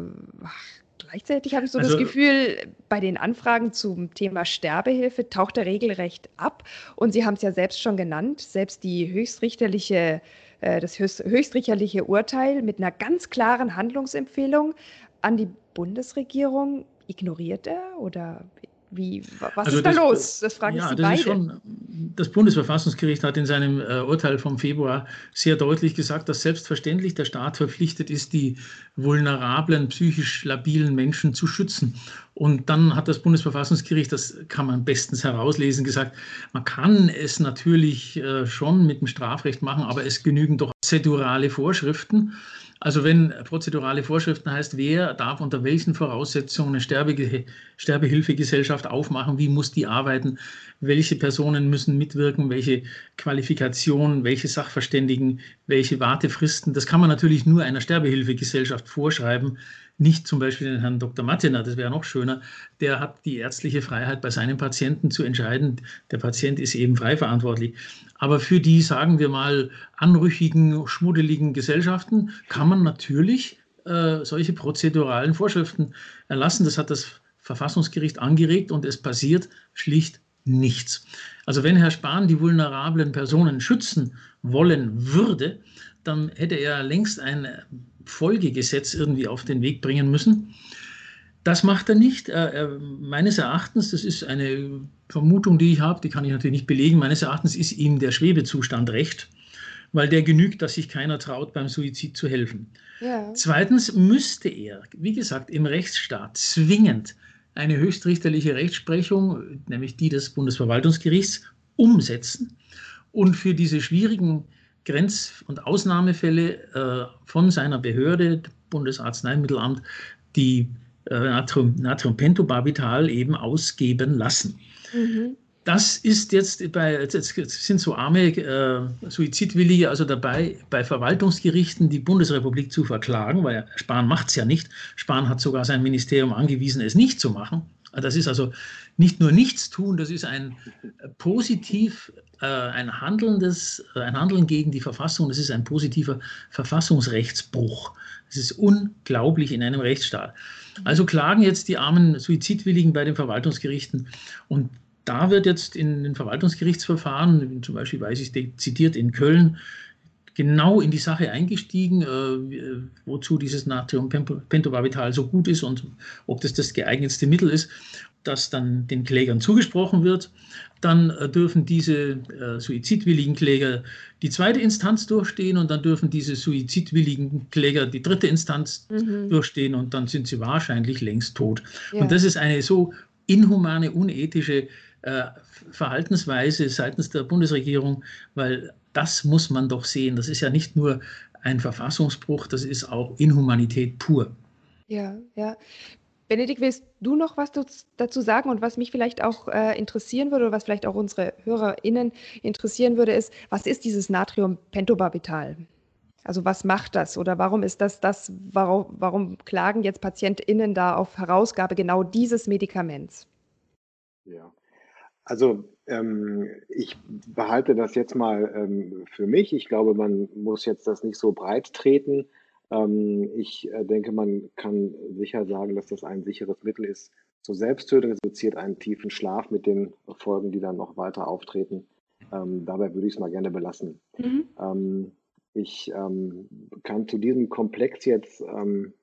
gleichzeitig habe ich so also, das Gefühl, bei den Anfragen zum Thema Sterbehilfe taucht er regelrecht ab. Und Sie haben es ja selbst schon genannt, selbst die höchstrichterliche äh, das höchstrichterliche Urteil mit einer ganz klaren Handlungsempfehlung an die Bundesregierung. Ignoriert er oder wie, was also ist da los? Das fragen ja, Sie das beide. Schon, das Bundesverfassungsgericht hat in seinem äh, Urteil vom Februar sehr deutlich gesagt, dass selbstverständlich der Staat verpflichtet ist, die vulnerablen, psychisch labilen Menschen zu schützen. Und dann hat das Bundesverfassungsgericht, das kann man bestens herauslesen, gesagt, man kann es natürlich äh, schon mit dem Strafrecht machen, aber es genügen doch zedurale Vorschriften. Also wenn prozedurale Vorschriften heißt, wer darf unter welchen Voraussetzungen eine Sterbe Sterbehilfegesellschaft aufmachen, wie muss die arbeiten, welche Personen müssen mitwirken, welche Qualifikationen, welche Sachverständigen, welche Wartefristen, das kann man natürlich nur einer Sterbehilfegesellschaft vorschreiben, nicht zum Beispiel den Herrn Dr. Mattener, das wäre noch schöner, der hat die ärztliche Freiheit bei seinen Patienten zu entscheiden. Der Patient ist eben frei verantwortlich. Aber für die, sagen wir mal, anrüchigen, schmuddeligen Gesellschaften kann man natürlich äh, solche prozeduralen Vorschriften erlassen. Das hat das Verfassungsgericht angeregt und es passiert schlicht nichts. Also wenn Herr Spahn die vulnerablen Personen schützen wollen würde, dann hätte er längst ein Folgegesetz irgendwie auf den Weg bringen müssen. Das macht er nicht. Er, meines Erachtens, das ist eine Vermutung, die ich habe, die kann ich natürlich nicht belegen, meines Erachtens ist ihm der Schwebezustand recht, weil der genügt, dass sich keiner traut, beim Suizid zu helfen. Ja. Zweitens müsste er, wie gesagt, im Rechtsstaat zwingend eine höchstrichterliche Rechtsprechung, nämlich die des Bundesverwaltungsgerichts, umsetzen und für diese schwierigen Grenz- und Ausnahmefälle äh, von seiner Behörde, Bundesarzneimittelamt, die äh, Natrium, Natriumpentobarbital eben ausgeben lassen. Mhm. Das ist jetzt bei, jetzt sind so arme äh, Suizidwillige also dabei, bei Verwaltungsgerichten die Bundesrepublik zu verklagen, weil Spahn macht es ja nicht. Spahn hat sogar sein Ministerium angewiesen, es nicht zu machen. Das ist also nicht nur nichts tun, das ist ein positiv äh, ein, handelndes, äh, ein Handeln gegen die Verfassung, das ist ein positiver Verfassungsrechtsbruch. Das ist unglaublich in einem Rechtsstaat. Also klagen jetzt die armen Suizidwilligen bei den Verwaltungsgerichten und da wird jetzt in den Verwaltungsgerichtsverfahren, zum Beispiel weiß ich zitiert in Köln, genau in die Sache eingestiegen, äh, wozu dieses Natriumpentobarbital so gut ist und ob das das geeignetste Mittel ist. Das dann den Klägern zugesprochen wird. Dann äh, dürfen diese äh, suizidwilligen Kläger die zweite Instanz durchstehen und dann dürfen diese suizidwilligen Kläger die dritte Instanz mhm. durchstehen und dann sind sie wahrscheinlich längst tot. Ja. Und das ist eine so inhumane, unethische äh, Verhaltensweise seitens der Bundesregierung, weil das muss man doch sehen. Das ist ja nicht nur ein Verfassungsbruch, das ist auch Inhumanität pur. Ja, ja. Benedikt, willst du noch was dazu sagen? Und was mich vielleicht auch äh, interessieren würde, oder was vielleicht auch unsere HörerInnen interessieren würde, ist, was ist dieses Natriumpentobarbital? Also was macht das oder warum ist das das, warum, warum klagen jetzt PatientInnen da auf Herausgabe genau dieses Medikaments? Ja, also ähm, ich behalte das jetzt mal ähm, für mich. Ich glaube, man muss jetzt das nicht so breit treten. Ähm, ich äh, denke, man kann sicher sagen, dass das ein sicheres Mittel ist zur Selbsttötung. Es reduziert einen tiefen Schlaf mit den Folgen, die dann noch weiter auftreten. Ähm, dabei würde ich es mal gerne belassen. Mhm. Ähm, ich ähm, kann zu diesem Komplex jetzt ähm,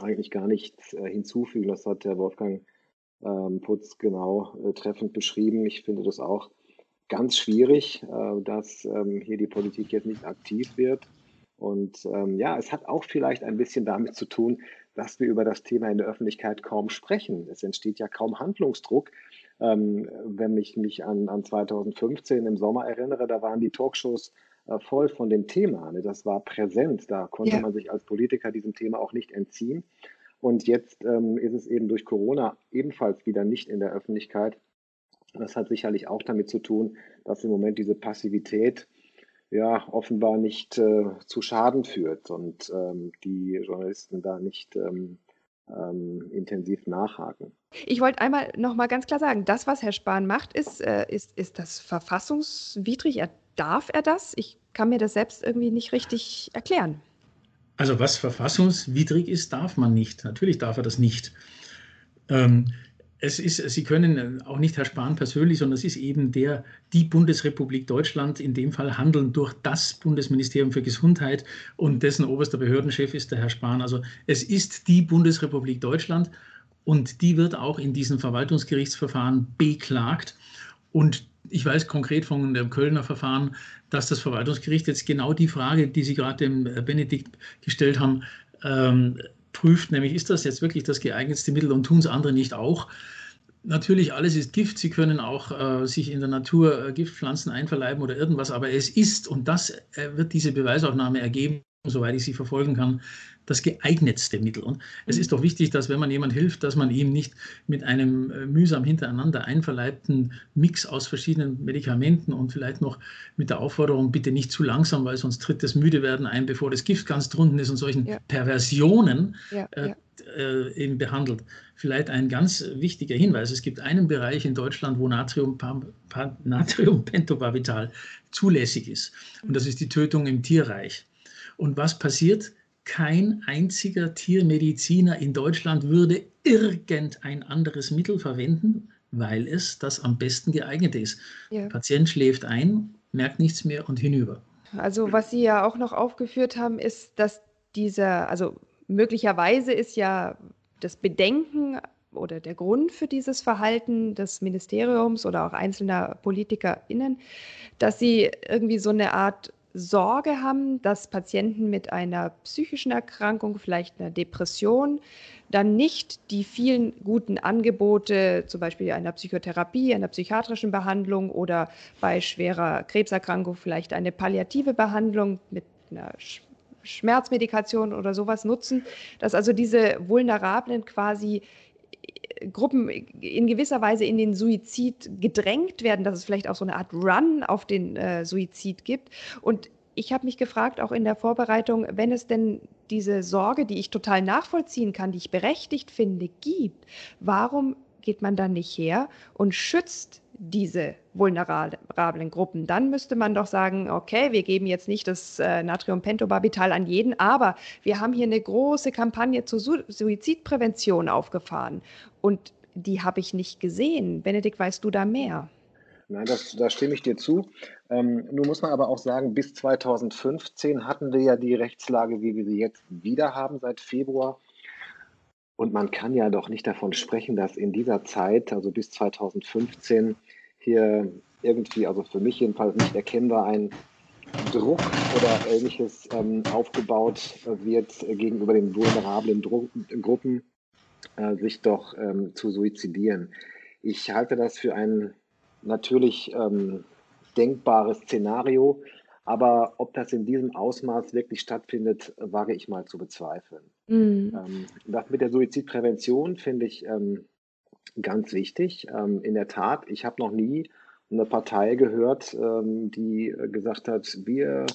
eigentlich gar nichts äh, hinzufügen. Das hat der Wolfgang ähm, Putz genau äh, treffend beschrieben. Ich finde das auch ganz schwierig, äh, dass hier die Politik jetzt nicht aktiv wird. Und ähm, ja, es hat auch vielleicht ein bisschen damit zu tun, dass wir über das Thema in der Öffentlichkeit kaum sprechen. Es entsteht ja kaum Handlungsdruck. Ähm, wenn ich mich an, an 2015 im Sommer erinnere, da waren die Talkshows äh, voll von dem Thema. Ne? Das war präsent. Da konnte ja. man sich als Politiker diesem Thema auch nicht entziehen. Und jetzt ähm, ist es eben durch Corona ebenfalls wieder nicht in der Öffentlichkeit. Das hat sicherlich auch damit zu tun, dass im Moment diese Passivität ja offenbar nicht äh, zu Schaden führt und ähm, die Journalisten da nicht ähm, ähm, intensiv nachhaken. Ich wollte einmal noch mal ganz klar sagen, das, was Herr Spahn macht, ist, äh, ist, ist das verfassungswidrig. Er, darf er das? Ich kann mir das selbst irgendwie nicht richtig erklären. Also was verfassungswidrig ist, darf man nicht. Natürlich darf er das nicht. Ähm, es ist, Sie können auch nicht Herr Spahn persönlich, sondern es ist eben der, die Bundesrepublik Deutschland, in dem Fall handeln durch das Bundesministerium für Gesundheit und dessen oberster Behördenchef ist der Herr Spahn. Also es ist die Bundesrepublik Deutschland und die wird auch in diesen Verwaltungsgerichtsverfahren beklagt. Und ich weiß konkret von dem Kölner Verfahren, dass das Verwaltungsgericht jetzt genau die Frage, die Sie gerade dem Benedikt gestellt haben, ähm, prüft, nämlich ist das jetzt wirklich das geeignetste Mittel und tun es andere nicht auch? Natürlich, alles ist Gift. Sie können auch äh, sich in der Natur äh, Giftpflanzen einverleiben oder irgendwas, aber es ist, und das äh, wird diese Beweisaufnahme ergeben, soweit ich sie verfolgen kann, das geeignetste Mittel. Und es ist doch wichtig, dass wenn man jemand hilft, dass man ihm nicht mit einem äh, mühsam hintereinander einverleibten Mix aus verschiedenen Medikamenten und vielleicht noch mit der Aufforderung, bitte nicht zu langsam, weil sonst tritt das Müdewerden ein, bevor das Gift ganz drunten ist und solchen ja. Perversionen ja, äh, ja. Äh, eben behandelt. Vielleicht ein ganz wichtiger Hinweis. Es gibt einen Bereich in Deutschland, wo Natrium, Natrium Pentobarbital zulässig ist. Und das ist die Tötung im Tierreich. Und was passiert? Kein einziger Tiermediziner in Deutschland würde irgendein anderes Mittel verwenden, weil es das am besten geeignet ist. Ja. Der Patient schläft ein, merkt nichts mehr und hinüber. Also was Sie ja auch noch aufgeführt haben, ist, dass dieser, also möglicherweise ist ja das Bedenken oder der Grund für dieses Verhalten des Ministeriums oder auch einzelner PolitikerInnen, dass sie irgendwie so eine Art Sorge haben, dass Patienten mit einer psychischen Erkrankung, vielleicht einer Depression, dann nicht die vielen guten Angebote, zum Beispiel einer Psychotherapie, einer psychiatrischen Behandlung oder bei schwerer Krebserkrankung vielleicht eine palliative Behandlung mit einer Schmerzmedikation oder sowas nutzen, dass also diese Vulnerablen quasi Gruppen in gewisser Weise in den Suizid gedrängt werden, dass es vielleicht auch so eine Art Run auf den äh, Suizid gibt. Und ich habe mich gefragt, auch in der Vorbereitung, wenn es denn diese Sorge, die ich total nachvollziehen kann, die ich berechtigt finde, gibt, warum geht man dann nicht her und schützt diese vulnerablen Gruppen. Dann müsste man doch sagen, okay, wir geben jetzt nicht das äh, Natriumpentobarbital an jeden, aber wir haben hier eine große Kampagne zur Su Suizidprävention aufgefahren und die habe ich nicht gesehen. Benedikt, weißt du da mehr? Nein, das, da stimme ich dir zu. Ähm, nun muss man aber auch sagen, bis 2015 hatten wir ja die Rechtslage, wie wir sie jetzt wieder haben, seit Februar. Und man kann ja doch nicht davon sprechen, dass in dieser Zeit, also bis 2015, hier irgendwie, also für mich jedenfalls nicht erkennbar, ein Druck oder ähnliches ähm, aufgebaut wird gegenüber den vulnerablen Dru Gruppen, äh, sich doch ähm, zu suizidieren. Ich halte das für ein natürlich ähm, denkbares Szenario, aber ob das in diesem Ausmaß wirklich stattfindet, wage ich mal zu bezweifeln. Mhm. Ähm, das mit der Suizidprävention finde ich ähm, ganz wichtig. Ähm, in der Tat, ich habe noch nie eine Partei gehört, ähm, die gesagt hat, wir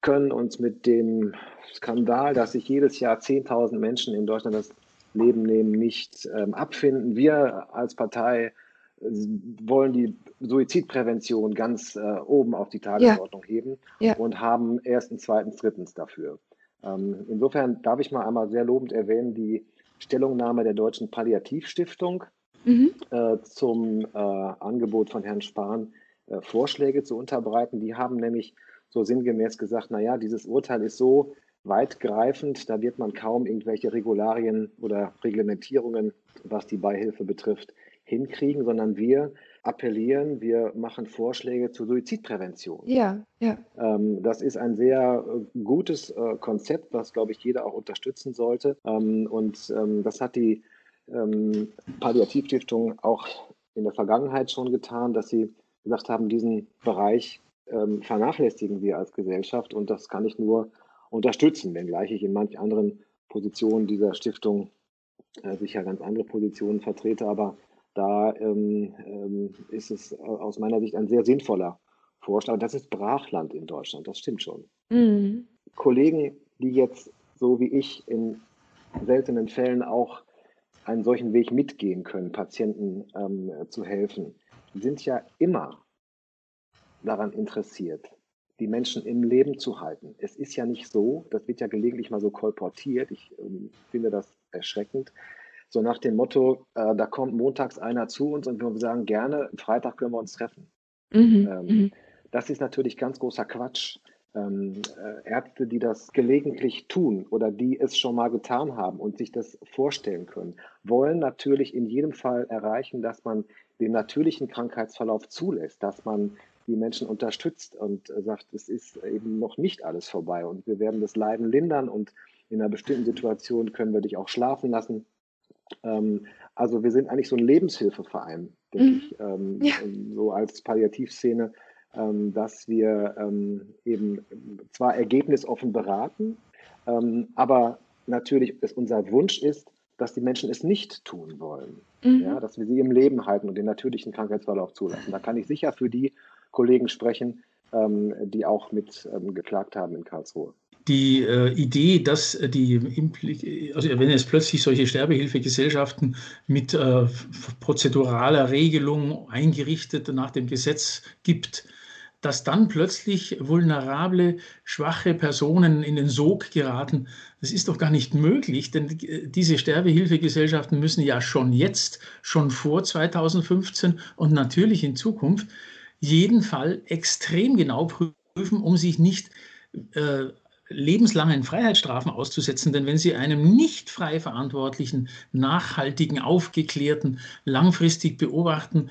können uns mit dem Skandal, dass sich jedes Jahr 10.000 Menschen in Deutschland das Leben nehmen, nicht ähm, abfinden. Wir als Partei wollen die Suizidprävention ganz äh, oben auf die Tagesordnung ja. heben ja. und haben erstens, zweitens, drittens dafür. Ähm, insofern darf ich mal einmal sehr lobend erwähnen, die Stellungnahme der Deutschen Palliativstiftung mhm. äh, zum äh, Angebot von Herrn Spahn, äh, Vorschläge zu unterbreiten. Die haben nämlich so sinngemäß gesagt, naja, dieses Urteil ist so weitgreifend, da wird man kaum irgendwelche Regularien oder Reglementierungen, was die Beihilfe betrifft, hinkriegen, sondern wir appellieren, wir machen Vorschläge zur Suizidprävention. Ja, ja. Ähm, das ist ein sehr äh, gutes äh, Konzept, was, glaube ich, jeder auch unterstützen sollte. Ähm, und ähm, das hat die ähm, Palliativstiftung auch in der Vergangenheit schon getan, dass sie gesagt haben, diesen Bereich ähm, vernachlässigen wir als Gesellschaft und das kann ich nur unterstützen, wenngleich ich in manch anderen Positionen dieser Stiftung äh, sicher ganz andere Positionen vertrete, aber da ähm, ähm, ist es aus meiner Sicht ein sehr sinnvoller Vorschlag. Das ist Brachland in Deutschland, das stimmt schon. Mhm. Kollegen, die jetzt so wie ich in seltenen Fällen auch einen solchen Weg mitgehen können, Patienten ähm, zu helfen, sind ja immer daran interessiert, die Menschen im Leben zu halten. Es ist ja nicht so, das wird ja gelegentlich mal so kolportiert, ich ähm, finde das erschreckend, so nach dem Motto, äh, da kommt montags einer zu uns und wir sagen gerne, Freitag können wir uns treffen. Mhm. Ähm, mhm. Das ist natürlich ganz großer Quatsch. Ähm, äh, Ärzte, die das gelegentlich tun oder die es schon mal getan haben und sich das vorstellen können, wollen natürlich in jedem Fall erreichen, dass man den natürlichen Krankheitsverlauf zulässt, dass man die Menschen unterstützt und äh, sagt, es ist eben noch nicht alles vorbei und wir werden das Leiden lindern und in einer bestimmten Situation können wir dich auch schlafen lassen. Ähm, also wir sind eigentlich so ein Lebenshilfeverein, denke mhm. ich, ähm, ja. Ähm, so als Palliativszene, ähm, dass wir ähm, eben zwar ergebnisoffen beraten, ähm, aber natürlich es unser Wunsch ist, dass die Menschen es nicht tun wollen. Mhm. Ja, dass wir sie im Leben halten und den natürlichen Krankheitsverlauf zulassen. Da kann ich sicher für die Kollegen sprechen, die auch mit geklagt haben in Karlsruhe die äh, Idee, dass äh, die, also wenn es plötzlich solche Sterbehilfegesellschaften mit äh, prozeduraler Regelung eingerichtet nach dem Gesetz gibt, dass dann plötzlich vulnerable, schwache Personen in den Sog geraten, das ist doch gar nicht möglich, denn äh, diese Sterbehilfegesellschaften müssen ja schon jetzt, schon vor 2015 und natürlich in Zukunft jeden Fall extrem genau prüfen, um sich nicht äh, lebenslangen Freiheitsstrafen auszusetzen, denn wenn Sie einem nicht frei verantwortlichen, nachhaltigen, aufgeklärten, langfristig beobachten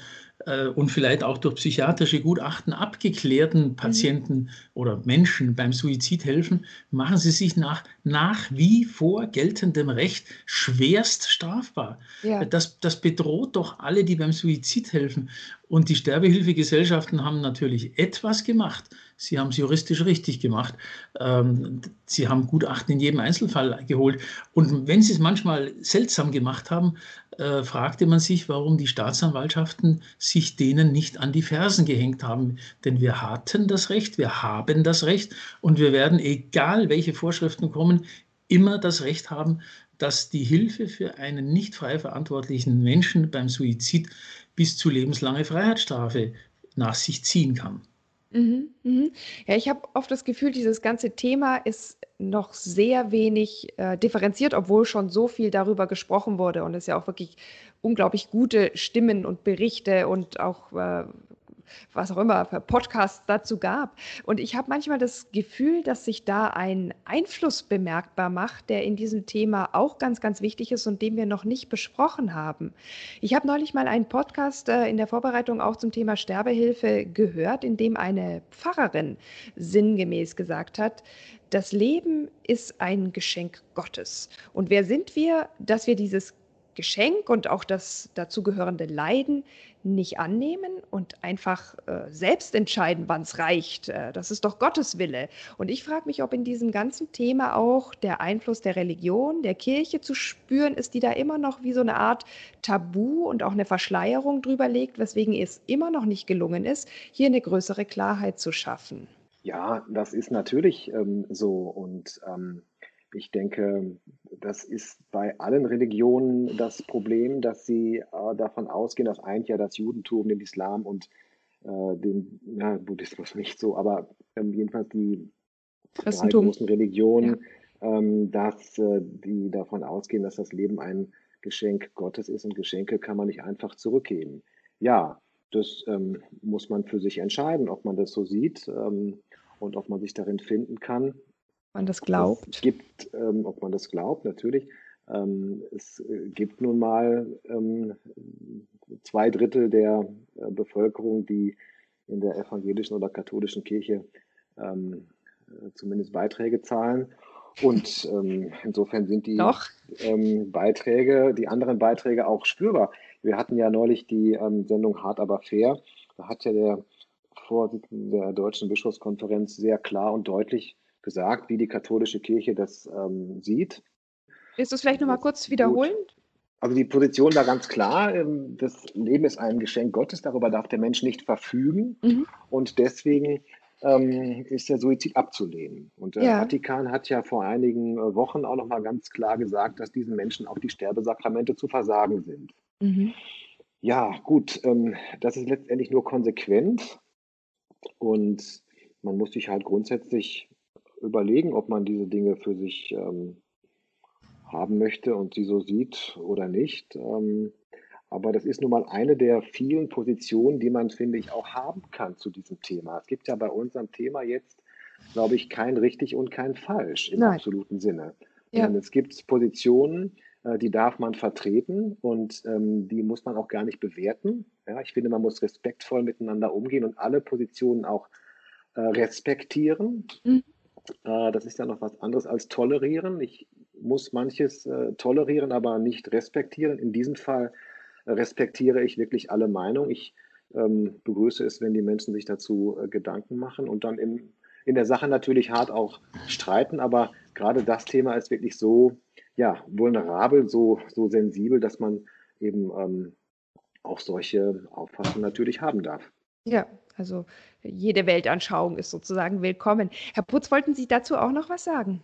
und vielleicht auch durch psychiatrische Gutachten abgeklärten mhm. Patienten oder Menschen beim Suizid helfen, machen sie sich nach, nach wie vor geltendem Recht schwerst strafbar. Ja. Das, das bedroht doch alle, die beim Suizid helfen. Und die Sterbehilfegesellschaften haben natürlich etwas gemacht. Sie haben es juristisch richtig gemacht. Sie haben Gutachten in jedem Einzelfall geholt. Und wenn Sie es manchmal seltsam gemacht haben, äh, fragte man sich, warum die Staatsanwaltschaften sich denen nicht an die Fersen gehängt haben. Denn wir hatten das Recht, wir haben das Recht und wir werden, egal welche Vorschriften kommen, immer das Recht haben, dass die Hilfe für einen nicht frei verantwortlichen Menschen beim Suizid bis zu lebenslange Freiheitsstrafe nach sich ziehen kann. Mhm, mhm. Ja, ich habe oft das Gefühl, dieses ganze Thema ist noch sehr wenig äh, differenziert, obwohl schon so viel darüber gesprochen wurde und es ja auch wirklich unglaublich gute Stimmen und Berichte und auch äh, was auch immer, Podcasts dazu gab. Und ich habe manchmal das Gefühl, dass sich da ein Einfluss bemerkbar macht, der in diesem Thema auch ganz, ganz wichtig ist und den wir noch nicht besprochen haben. Ich habe neulich mal einen Podcast äh, in der Vorbereitung auch zum Thema Sterbehilfe gehört, in dem eine Pfarrerin sinngemäß gesagt hat, das Leben ist ein Geschenk Gottes. Und wer sind wir, dass wir dieses Geschenk und auch das dazugehörende Leiden nicht annehmen und einfach äh, selbst entscheiden, wann es reicht. Äh, das ist doch Gottes Wille. Und ich frage mich, ob in diesem ganzen Thema auch der Einfluss der Religion, der Kirche zu spüren ist, die da immer noch wie so eine Art Tabu und auch eine Verschleierung drüber legt, weswegen es immer noch nicht gelungen ist, hier eine größere Klarheit zu schaffen. Ja, das ist natürlich ähm, so. Und ähm, ich denke, das ist bei allen Religionen das Problem, dass sie äh, davon ausgehen, das eint ja das Judentum, den Islam und äh, den ja, Buddhismus nicht so, aber ähm, jedenfalls die drei großen Religionen, ja. ähm, dass äh, die davon ausgehen, dass das Leben ein Geschenk Gottes ist und Geschenke kann man nicht einfach zurückgeben. Ja, das ähm, muss man für sich entscheiden, ob man das so sieht ähm, und ob man sich darin finden kann man das glaubt. Es gibt, ähm, ob man das glaubt, natürlich. Ähm, es äh, gibt nun mal ähm, zwei Drittel der äh, Bevölkerung, die in der evangelischen oder katholischen Kirche ähm, äh, zumindest Beiträge zahlen. Und ähm, insofern sind die ähm, Beiträge, die anderen Beiträge auch spürbar. Wir hatten ja neulich die Sendung Hart aber fair. Da hat ja der Vorsitzende der Deutschen Bischofskonferenz sehr klar und deutlich gesagt, wie die katholische Kirche das ähm, sieht. Willst du es vielleicht nochmal kurz wiederholen? Also die Position war ganz klar, ähm, das Leben ist ein Geschenk Gottes, darüber darf der Mensch nicht verfügen mhm. und deswegen ähm, ist der Suizid abzulehnen. Und der ja. Vatikan hat ja vor einigen äh, Wochen auch nochmal ganz klar gesagt, dass diesen Menschen auch die Sterbesakramente zu versagen sind. Mhm. Ja, gut, ähm, das ist letztendlich nur konsequent und man muss sich halt grundsätzlich überlegen, ob man diese Dinge für sich ähm, haben möchte und sie so sieht oder nicht. Ähm, aber das ist nun mal eine der vielen Positionen, die man, finde ich, auch haben kann zu diesem Thema. Es gibt ja bei unserem Thema jetzt, glaube ich, kein richtig und kein falsch im Nein. absoluten Sinne. Ja. Es gibt Positionen, äh, die darf man vertreten und ähm, die muss man auch gar nicht bewerten. Ja, ich finde, man muss respektvoll miteinander umgehen und alle Positionen auch äh, respektieren. Mhm. Äh, das ist ja noch was anderes als tolerieren. Ich muss manches äh, tolerieren, aber nicht respektieren. In diesem Fall respektiere ich wirklich alle Meinungen. Ich ähm, begrüße es, wenn die Menschen sich dazu äh, Gedanken machen und dann in, in der Sache natürlich hart auch streiten. Aber gerade das Thema ist wirklich so ja, vulnerabel, so, so sensibel, dass man eben ähm, auch solche Auffassungen natürlich haben darf. Ja, also jede Weltanschauung ist sozusagen willkommen. Herr Putz, wollten Sie dazu auch noch was sagen?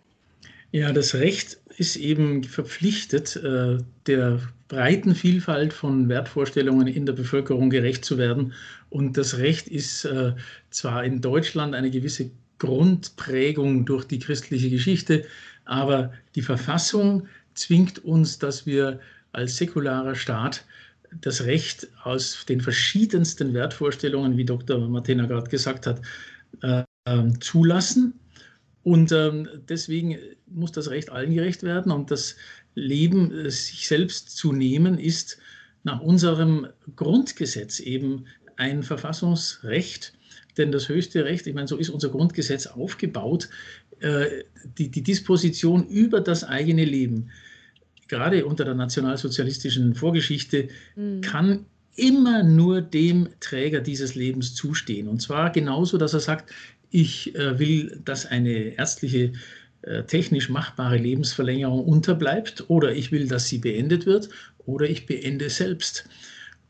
Ja, das Recht ist eben verpflichtet, äh, der breiten Vielfalt von Wertvorstellungen in der Bevölkerung gerecht zu werden. Und das Recht ist äh, zwar in Deutschland eine gewisse Grundprägung durch die christliche Geschichte, aber die Verfassung zwingt uns, dass wir als säkularer Staat das Recht aus den verschiedensten Wertvorstellungen, wie Dr. Martina gerade gesagt hat, äh, ähm, zulassen. Und ähm, deswegen muss das Recht allen gerecht werden. Und das Leben, äh, sich selbst zu nehmen, ist nach unserem Grundgesetz eben ein Verfassungsrecht. Denn das höchste Recht, ich meine, so ist unser Grundgesetz aufgebaut, äh, die, die Disposition über das eigene Leben gerade unter der nationalsozialistischen Vorgeschichte, mhm. kann immer nur dem Träger dieses Lebens zustehen. Und zwar genauso, dass er sagt, ich äh, will, dass eine ärztliche äh, technisch machbare Lebensverlängerung unterbleibt oder ich will, dass sie beendet wird oder ich beende selbst.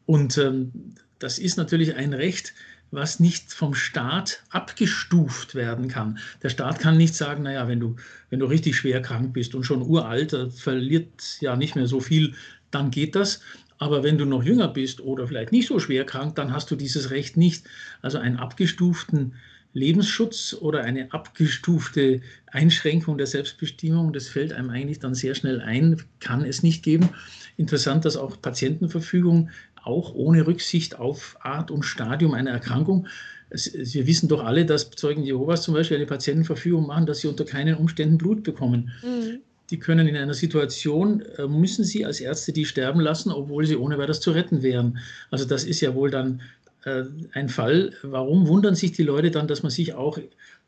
Und ähm, das ist natürlich ein Recht, was nicht vom Staat abgestuft werden kann. Der Staat kann nicht sagen, naja, wenn du, wenn du richtig schwer krank bist und schon uralt, verliert ja nicht mehr so viel, dann geht das. Aber wenn du noch jünger bist oder vielleicht nicht so schwer krank, dann hast du dieses Recht nicht. Also einen abgestuften Lebensschutz oder eine abgestufte Einschränkung der Selbstbestimmung, das fällt einem eigentlich dann sehr schnell ein, kann es nicht geben. Interessant, dass auch Patientenverfügung auch ohne Rücksicht auf Art und Stadium einer Erkrankung. Wir wissen doch alle, dass Zeugen Jehovas zum Beispiel eine Patientenverfügung machen, dass sie unter keinen Umständen Blut bekommen. Mhm. Die können in einer Situation, äh, müssen sie als Ärzte die sterben lassen, obwohl sie ohne weiteres zu retten wären. Also das ist ja wohl dann äh, ein Fall. Warum wundern sich die Leute dann, dass man sich auch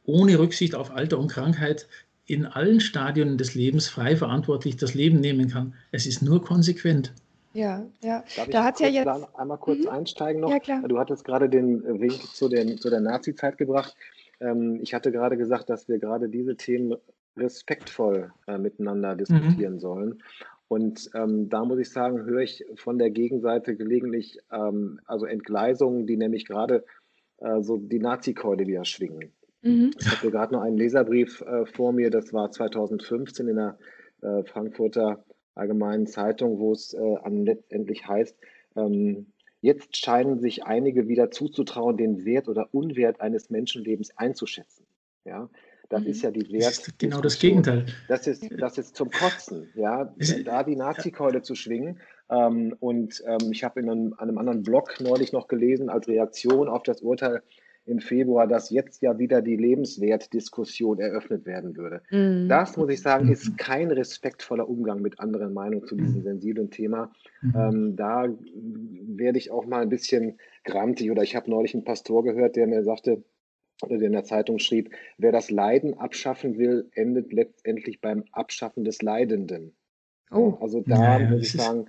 ohne Rücksicht auf Alter und Krankheit in allen Stadien des Lebens frei verantwortlich das Leben nehmen kann? Es ist nur konsequent. Ja, ja. Darf da hat ja jetzt. Einmal kurz mhm. einsteigen noch. Ja, klar. Du hattest gerade den Weg zu, den, zu der Nazi-Zeit gebracht. Ähm, ich hatte gerade gesagt, dass wir gerade diese Themen respektvoll äh, miteinander diskutieren mhm. sollen. Und ähm, da muss ich sagen, höre ich von der Gegenseite gelegentlich ähm, also Entgleisungen, die nämlich gerade äh, so die Nazi-Keule wieder schwingen. Mhm. Ich habe gerade noch einen Leserbrief äh, vor mir, das war 2015 in der äh, Frankfurter Allgemeinen Zeitung, wo es äh, letztendlich heißt, ähm, jetzt scheinen sich einige wieder zuzutrauen, den Wert oder Unwert eines Menschenlebens einzuschätzen. Ja, das mhm. ist ja die Wert. Das genau das Gegenteil. Das ist, das ist zum Kotzen, ja, da die Nazi-Keule zu schwingen. Ähm, und ähm, ich habe in einem, einem, anderen Blog neulich noch gelesen, als Reaktion auf das Urteil im Februar, dass jetzt ja wieder die Lebenswertdiskussion eröffnet werden würde. Mhm. Das, muss ich sagen, ist kein respektvoller Umgang mit anderen Meinungen zu diesem mhm. sensiblen Thema. Mhm. Ähm, da werde ich auch mal ein bisschen grantig oder ich habe neulich einen Pastor gehört, der mir sagte, oder der in der Zeitung schrieb, wer das Leiden abschaffen will, endet letztendlich beim Abschaffen des Leidenden. Oh. Also da ja, muss ich sagen,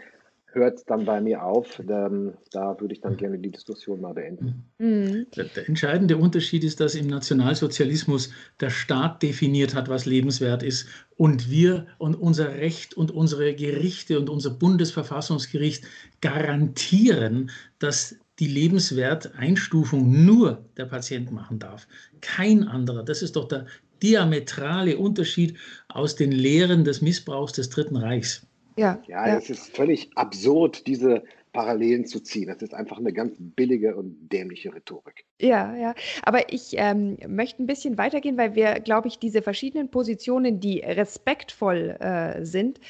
hört dann bei mir auf. Da, da, würde ich dann gerne die Diskussion mal beenden. Der, der, entscheidende Unterschied ist, dass im Nationalsozialismus der Staat definiert hat, was lebenswert ist und wir und unser Recht und unsere Gerichte und unser Bundesverfassungsgericht garantieren, dass die Lebenswerteinstufung nur der Patient machen darf. Kein anderer. Das ist doch der diametrale Unterschied aus den Lehren des Missbrauchs des Dritten Reichs. Ja, ja, ja, es ist völlig absurd, diese Parallelen zu ziehen. Das ist einfach eine ganz billige und dämliche Rhetorik. Ja, ja. Aber ich ähm, möchte ein bisschen weitergehen, weil wir, glaube ich, diese verschiedenen Positionen, die respektvoll äh, sind,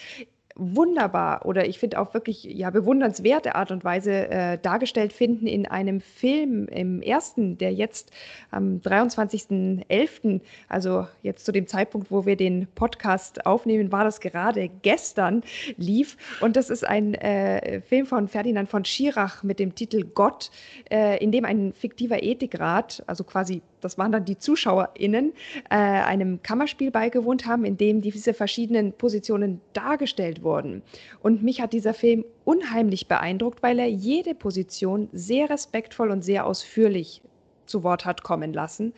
wunderbar oder ich finde auch wirklich ja bewundernswerte Art und Weise äh, dargestellt finden in einem Film im ersten, der jetzt am 23.11., also jetzt zu dem Zeitpunkt, wo wir den Podcast aufnehmen, war das gerade gestern lief und das ist ein äh, Film von Ferdinand von Schirach mit dem Titel Gott, äh, in dem ein fiktiver Ethikrat, also quasi das waren dann die ZuschauerInnen, äh, einem Kammerspiel beigewohnt haben, in dem diese verschiedenen Positionen dargestellt wurden. Und mich hat dieser Film unheimlich beeindruckt, weil er jede Position sehr respektvoll und sehr ausführlich zu Wort hat kommen lassen.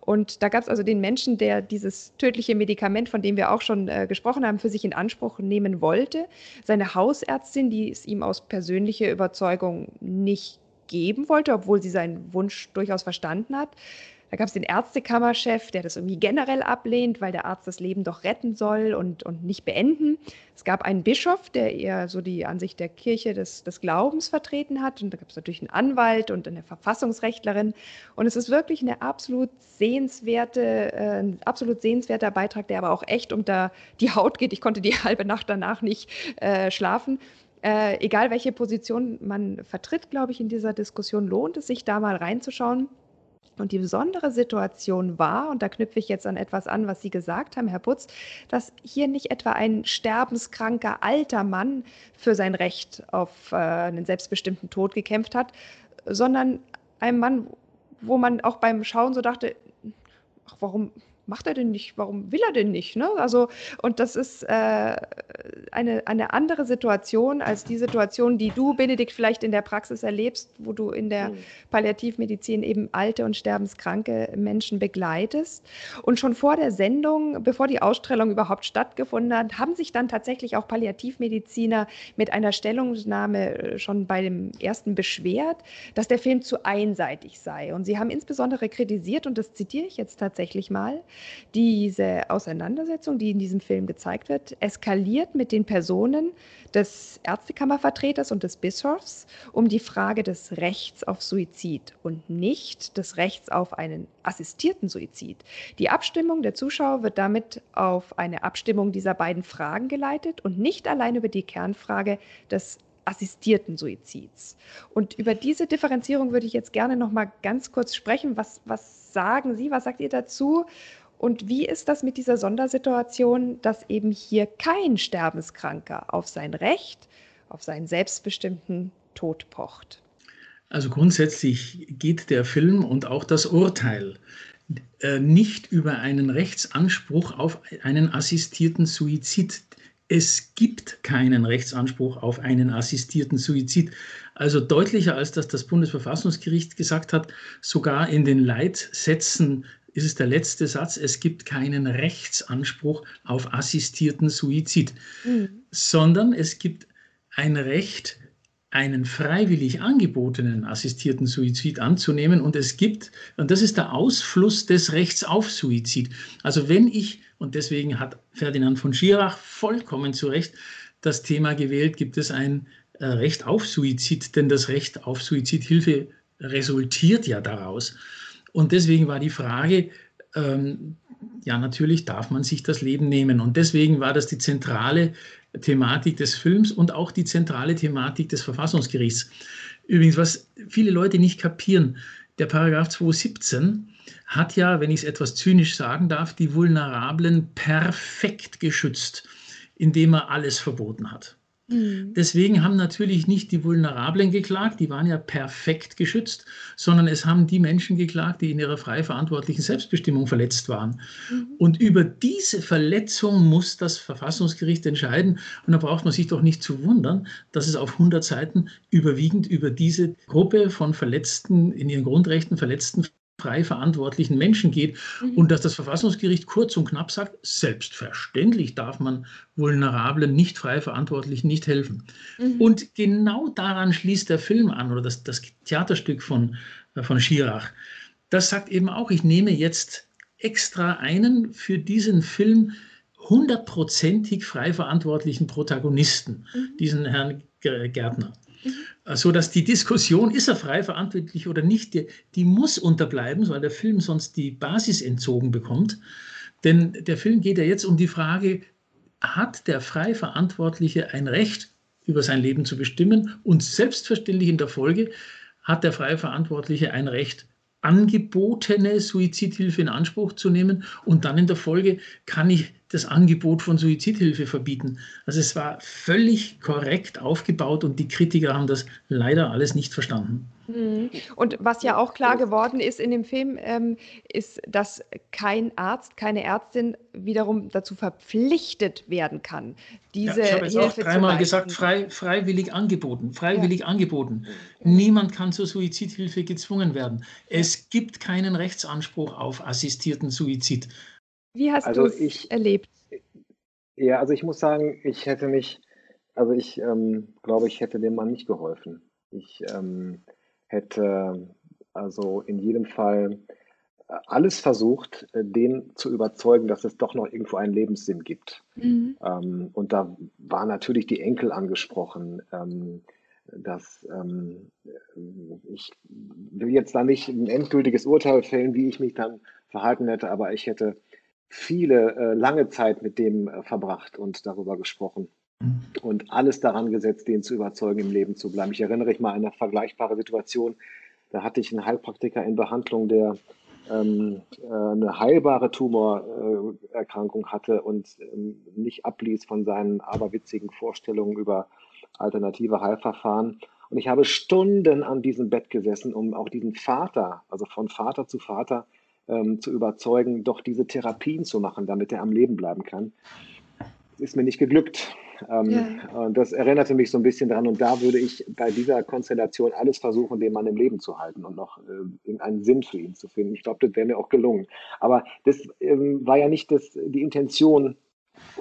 Und da gab es also den Menschen, der dieses tödliche Medikament, von dem wir auch schon äh, gesprochen haben, für sich in Anspruch nehmen wollte. Seine Hausärztin, die es ihm aus persönlicher Überzeugung nicht geben wollte, obwohl sie seinen Wunsch durchaus verstanden hat. Da gab es den Ärztekammerchef, der das irgendwie generell ablehnt, weil der Arzt das Leben doch retten soll und, und nicht beenden. Es gab einen Bischof, der eher so die Ansicht der Kirche des, des Glaubens vertreten hat. Und da gab es natürlich einen Anwalt und eine Verfassungsrechtlerin. Und es ist wirklich eine absolut sehenswerte, äh, ein absolut sehenswerter Beitrag, der aber auch echt unter die Haut geht. Ich konnte die halbe Nacht danach nicht äh, schlafen. Äh, egal welche Position man vertritt, glaube ich, in dieser Diskussion lohnt es sich da mal reinzuschauen. Und die besondere Situation war, und da knüpfe ich jetzt an etwas an, was Sie gesagt haben, Herr Putz, dass hier nicht etwa ein sterbenskranker alter Mann für sein Recht auf äh, einen selbstbestimmten Tod gekämpft hat, sondern ein Mann, wo man auch beim Schauen so dachte, ach, warum, macht er denn nicht? Warum will er denn nicht? Ne? Also, und das ist äh, eine, eine andere Situation als die Situation, die du, Benedikt, vielleicht in der Praxis erlebst, wo du in der mhm. Palliativmedizin eben alte und sterbenskranke Menschen begleitest. Und schon vor der Sendung, bevor die Ausstellung überhaupt stattgefunden hat, haben sich dann tatsächlich auch Palliativmediziner mit einer Stellungnahme äh, schon bei dem ersten beschwert, dass der Film zu einseitig sei. Und sie haben insbesondere kritisiert, und das zitiere ich jetzt tatsächlich mal, diese Auseinandersetzung, die in diesem Film gezeigt wird, eskaliert mit den Personen des Ärztekammervertreters und des Bischofs um die Frage des Rechts auf Suizid und nicht des Rechts auf einen assistierten Suizid. Die Abstimmung der Zuschauer wird damit auf eine Abstimmung dieser beiden Fragen geleitet und nicht allein über die Kernfrage des assistierten Suizids. Und über diese Differenzierung würde ich jetzt gerne noch mal ganz kurz sprechen. Was, was sagen Sie, was sagt ihr dazu? Und wie ist das mit dieser Sondersituation, dass eben hier kein Sterbenskranker auf sein Recht, auf seinen selbstbestimmten Tod pocht? Also grundsätzlich geht der Film und auch das Urteil äh, nicht über einen Rechtsanspruch auf einen assistierten Suizid. Es gibt keinen Rechtsanspruch auf einen assistierten Suizid. Also deutlicher als das das Bundesverfassungsgericht gesagt hat, sogar in den Leitsätzen ist es der letzte Satz, es gibt keinen Rechtsanspruch auf assistierten Suizid, mhm. sondern es gibt ein Recht einen freiwillig angebotenen assistierten Suizid anzunehmen. Und es gibt, und das ist der Ausfluss des Rechts auf Suizid. Also wenn ich, und deswegen hat Ferdinand von Schirach vollkommen zu Recht das Thema gewählt, gibt es ein äh, Recht auf Suizid, denn das Recht auf Suizidhilfe resultiert ja daraus. Und deswegen war die Frage, ähm, ja, natürlich darf man sich das Leben nehmen. Und deswegen war das die zentrale Thematik des Films und auch die zentrale Thematik des Verfassungsgerichts. Übrigens, was viele Leute nicht kapieren, der Paragraph 217 hat ja, wenn ich es etwas zynisch sagen darf, die Vulnerablen perfekt geschützt, indem er alles verboten hat. Mhm. Deswegen haben natürlich nicht die Vulnerablen geklagt, die waren ja perfekt geschützt, sondern es haben die Menschen geklagt, die in ihrer frei verantwortlichen Selbstbestimmung verletzt waren. Mhm. Und über diese Verletzung muss das Verfassungsgericht entscheiden. Und da braucht man sich doch nicht zu wundern, dass es auf 100 Seiten überwiegend über diese Gruppe von Verletzten, in ihren Grundrechten verletzten frei verantwortlichen Menschen geht mhm. und dass das Verfassungsgericht kurz und knapp sagt, selbstverständlich darf man vulnerablen, nicht frei Verantwortlichen nicht helfen. Mhm. Und genau daran schließt der Film an oder das, das Theaterstück von, äh, von Schirach. Das sagt eben auch, ich nehme jetzt extra einen für diesen Film hundertprozentig frei verantwortlichen Protagonisten, mhm. diesen Herrn Gärtner. Mhm. So dass die Diskussion, ist er frei verantwortlich oder nicht, die, die muss unterbleiben, weil der Film sonst die Basis entzogen bekommt. Denn der Film geht ja jetzt um die Frage, hat der frei Verantwortliche ein Recht, über sein Leben zu bestimmen? Und selbstverständlich in der Folge hat der frei Verantwortliche ein Recht, angebotene Suizidhilfe in Anspruch zu nehmen und dann in der Folge kann ich das Angebot von Suizidhilfe verbieten. Also es war völlig korrekt aufgebaut und die Kritiker haben das leider alles nicht verstanden. Mhm. Und was ja auch klar geworden ist in dem Film, ähm, ist, dass kein Arzt, keine Ärztin wiederum dazu verpflichtet werden kann, diese ja, ich habe jetzt Hilfe auch dreimal gesagt, frei, freiwillig angeboten, freiwillig ja. angeboten. Niemand kann zur Suizidhilfe gezwungen werden. Es gibt keinen Rechtsanspruch auf assistierten Suizid. Wie hast also du es erlebt? Ja, also ich muss sagen, ich hätte mich, also ich ähm, glaube, ich hätte dem Mann nicht geholfen. Ich ähm, hätte also in jedem Fall äh, alles versucht, äh, den zu überzeugen, dass es doch noch irgendwo einen Lebenssinn gibt. Mhm. Ähm, und da war natürlich die Enkel angesprochen. Ähm, dass ähm, ich will jetzt da nicht ein endgültiges Urteil fällen, wie ich mich dann verhalten hätte, aber ich hätte viele äh, lange Zeit mit dem äh, verbracht und darüber gesprochen. Und alles daran gesetzt, den zu überzeugen, im Leben zu bleiben. Ich erinnere mich mal an eine vergleichbare Situation. Da hatte ich einen Heilpraktiker in Behandlung, der ähm, äh, eine heilbare Tumorerkrankung hatte und ähm, nicht abließ von seinen aberwitzigen Vorstellungen über alternative Heilverfahren. Und ich habe Stunden an diesem Bett gesessen, um auch diesen Vater, also von Vater zu Vater, ähm, zu überzeugen, doch diese Therapien zu machen, damit er am Leben bleiben kann. Das ist mir nicht geglückt. Ähm, ja. Das erinnerte mich so ein bisschen daran und da würde ich bei dieser Konstellation alles versuchen, den Mann im Leben zu halten und noch äh, irgendeinen Sinn für ihn zu finden. Ich glaube, das wäre mir auch gelungen. Aber das ähm, war ja nicht das, die Intention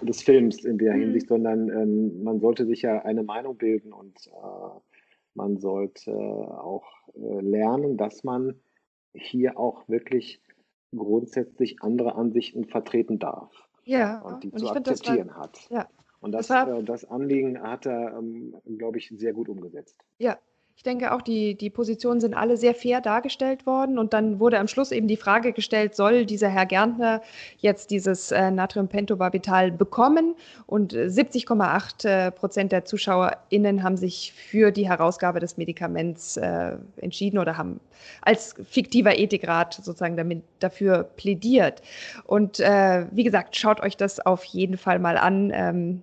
des Films in der mhm. Hinsicht, sondern ähm, man sollte sich ja eine Meinung bilden und äh, man sollte auch äh, lernen, dass man hier auch wirklich grundsätzlich andere Ansichten vertreten darf. Ja, und die und zu akzeptieren war, hat. Ja, und das, war, äh, das, Anliegen hat er, ähm, glaube ich, sehr gut umgesetzt. Ja, Ich denke auch, die, die Positionen sind alle sehr fair dargestellt worden. Und dann wurde am Schluss eben die Frage gestellt, soll dieser Herr Gärtner jetzt dieses äh, Natriumpentobarbital bekommen? Und 70,8 äh, Prozent der ZuschauerInnen haben sich für die Herausgabe des Medikaments äh, entschieden oder haben als fiktiver Ethikrat sozusagen damit, dafür plädiert. Und wie gesagt, schaut euch das auf jeden Fall mal an. Ähm,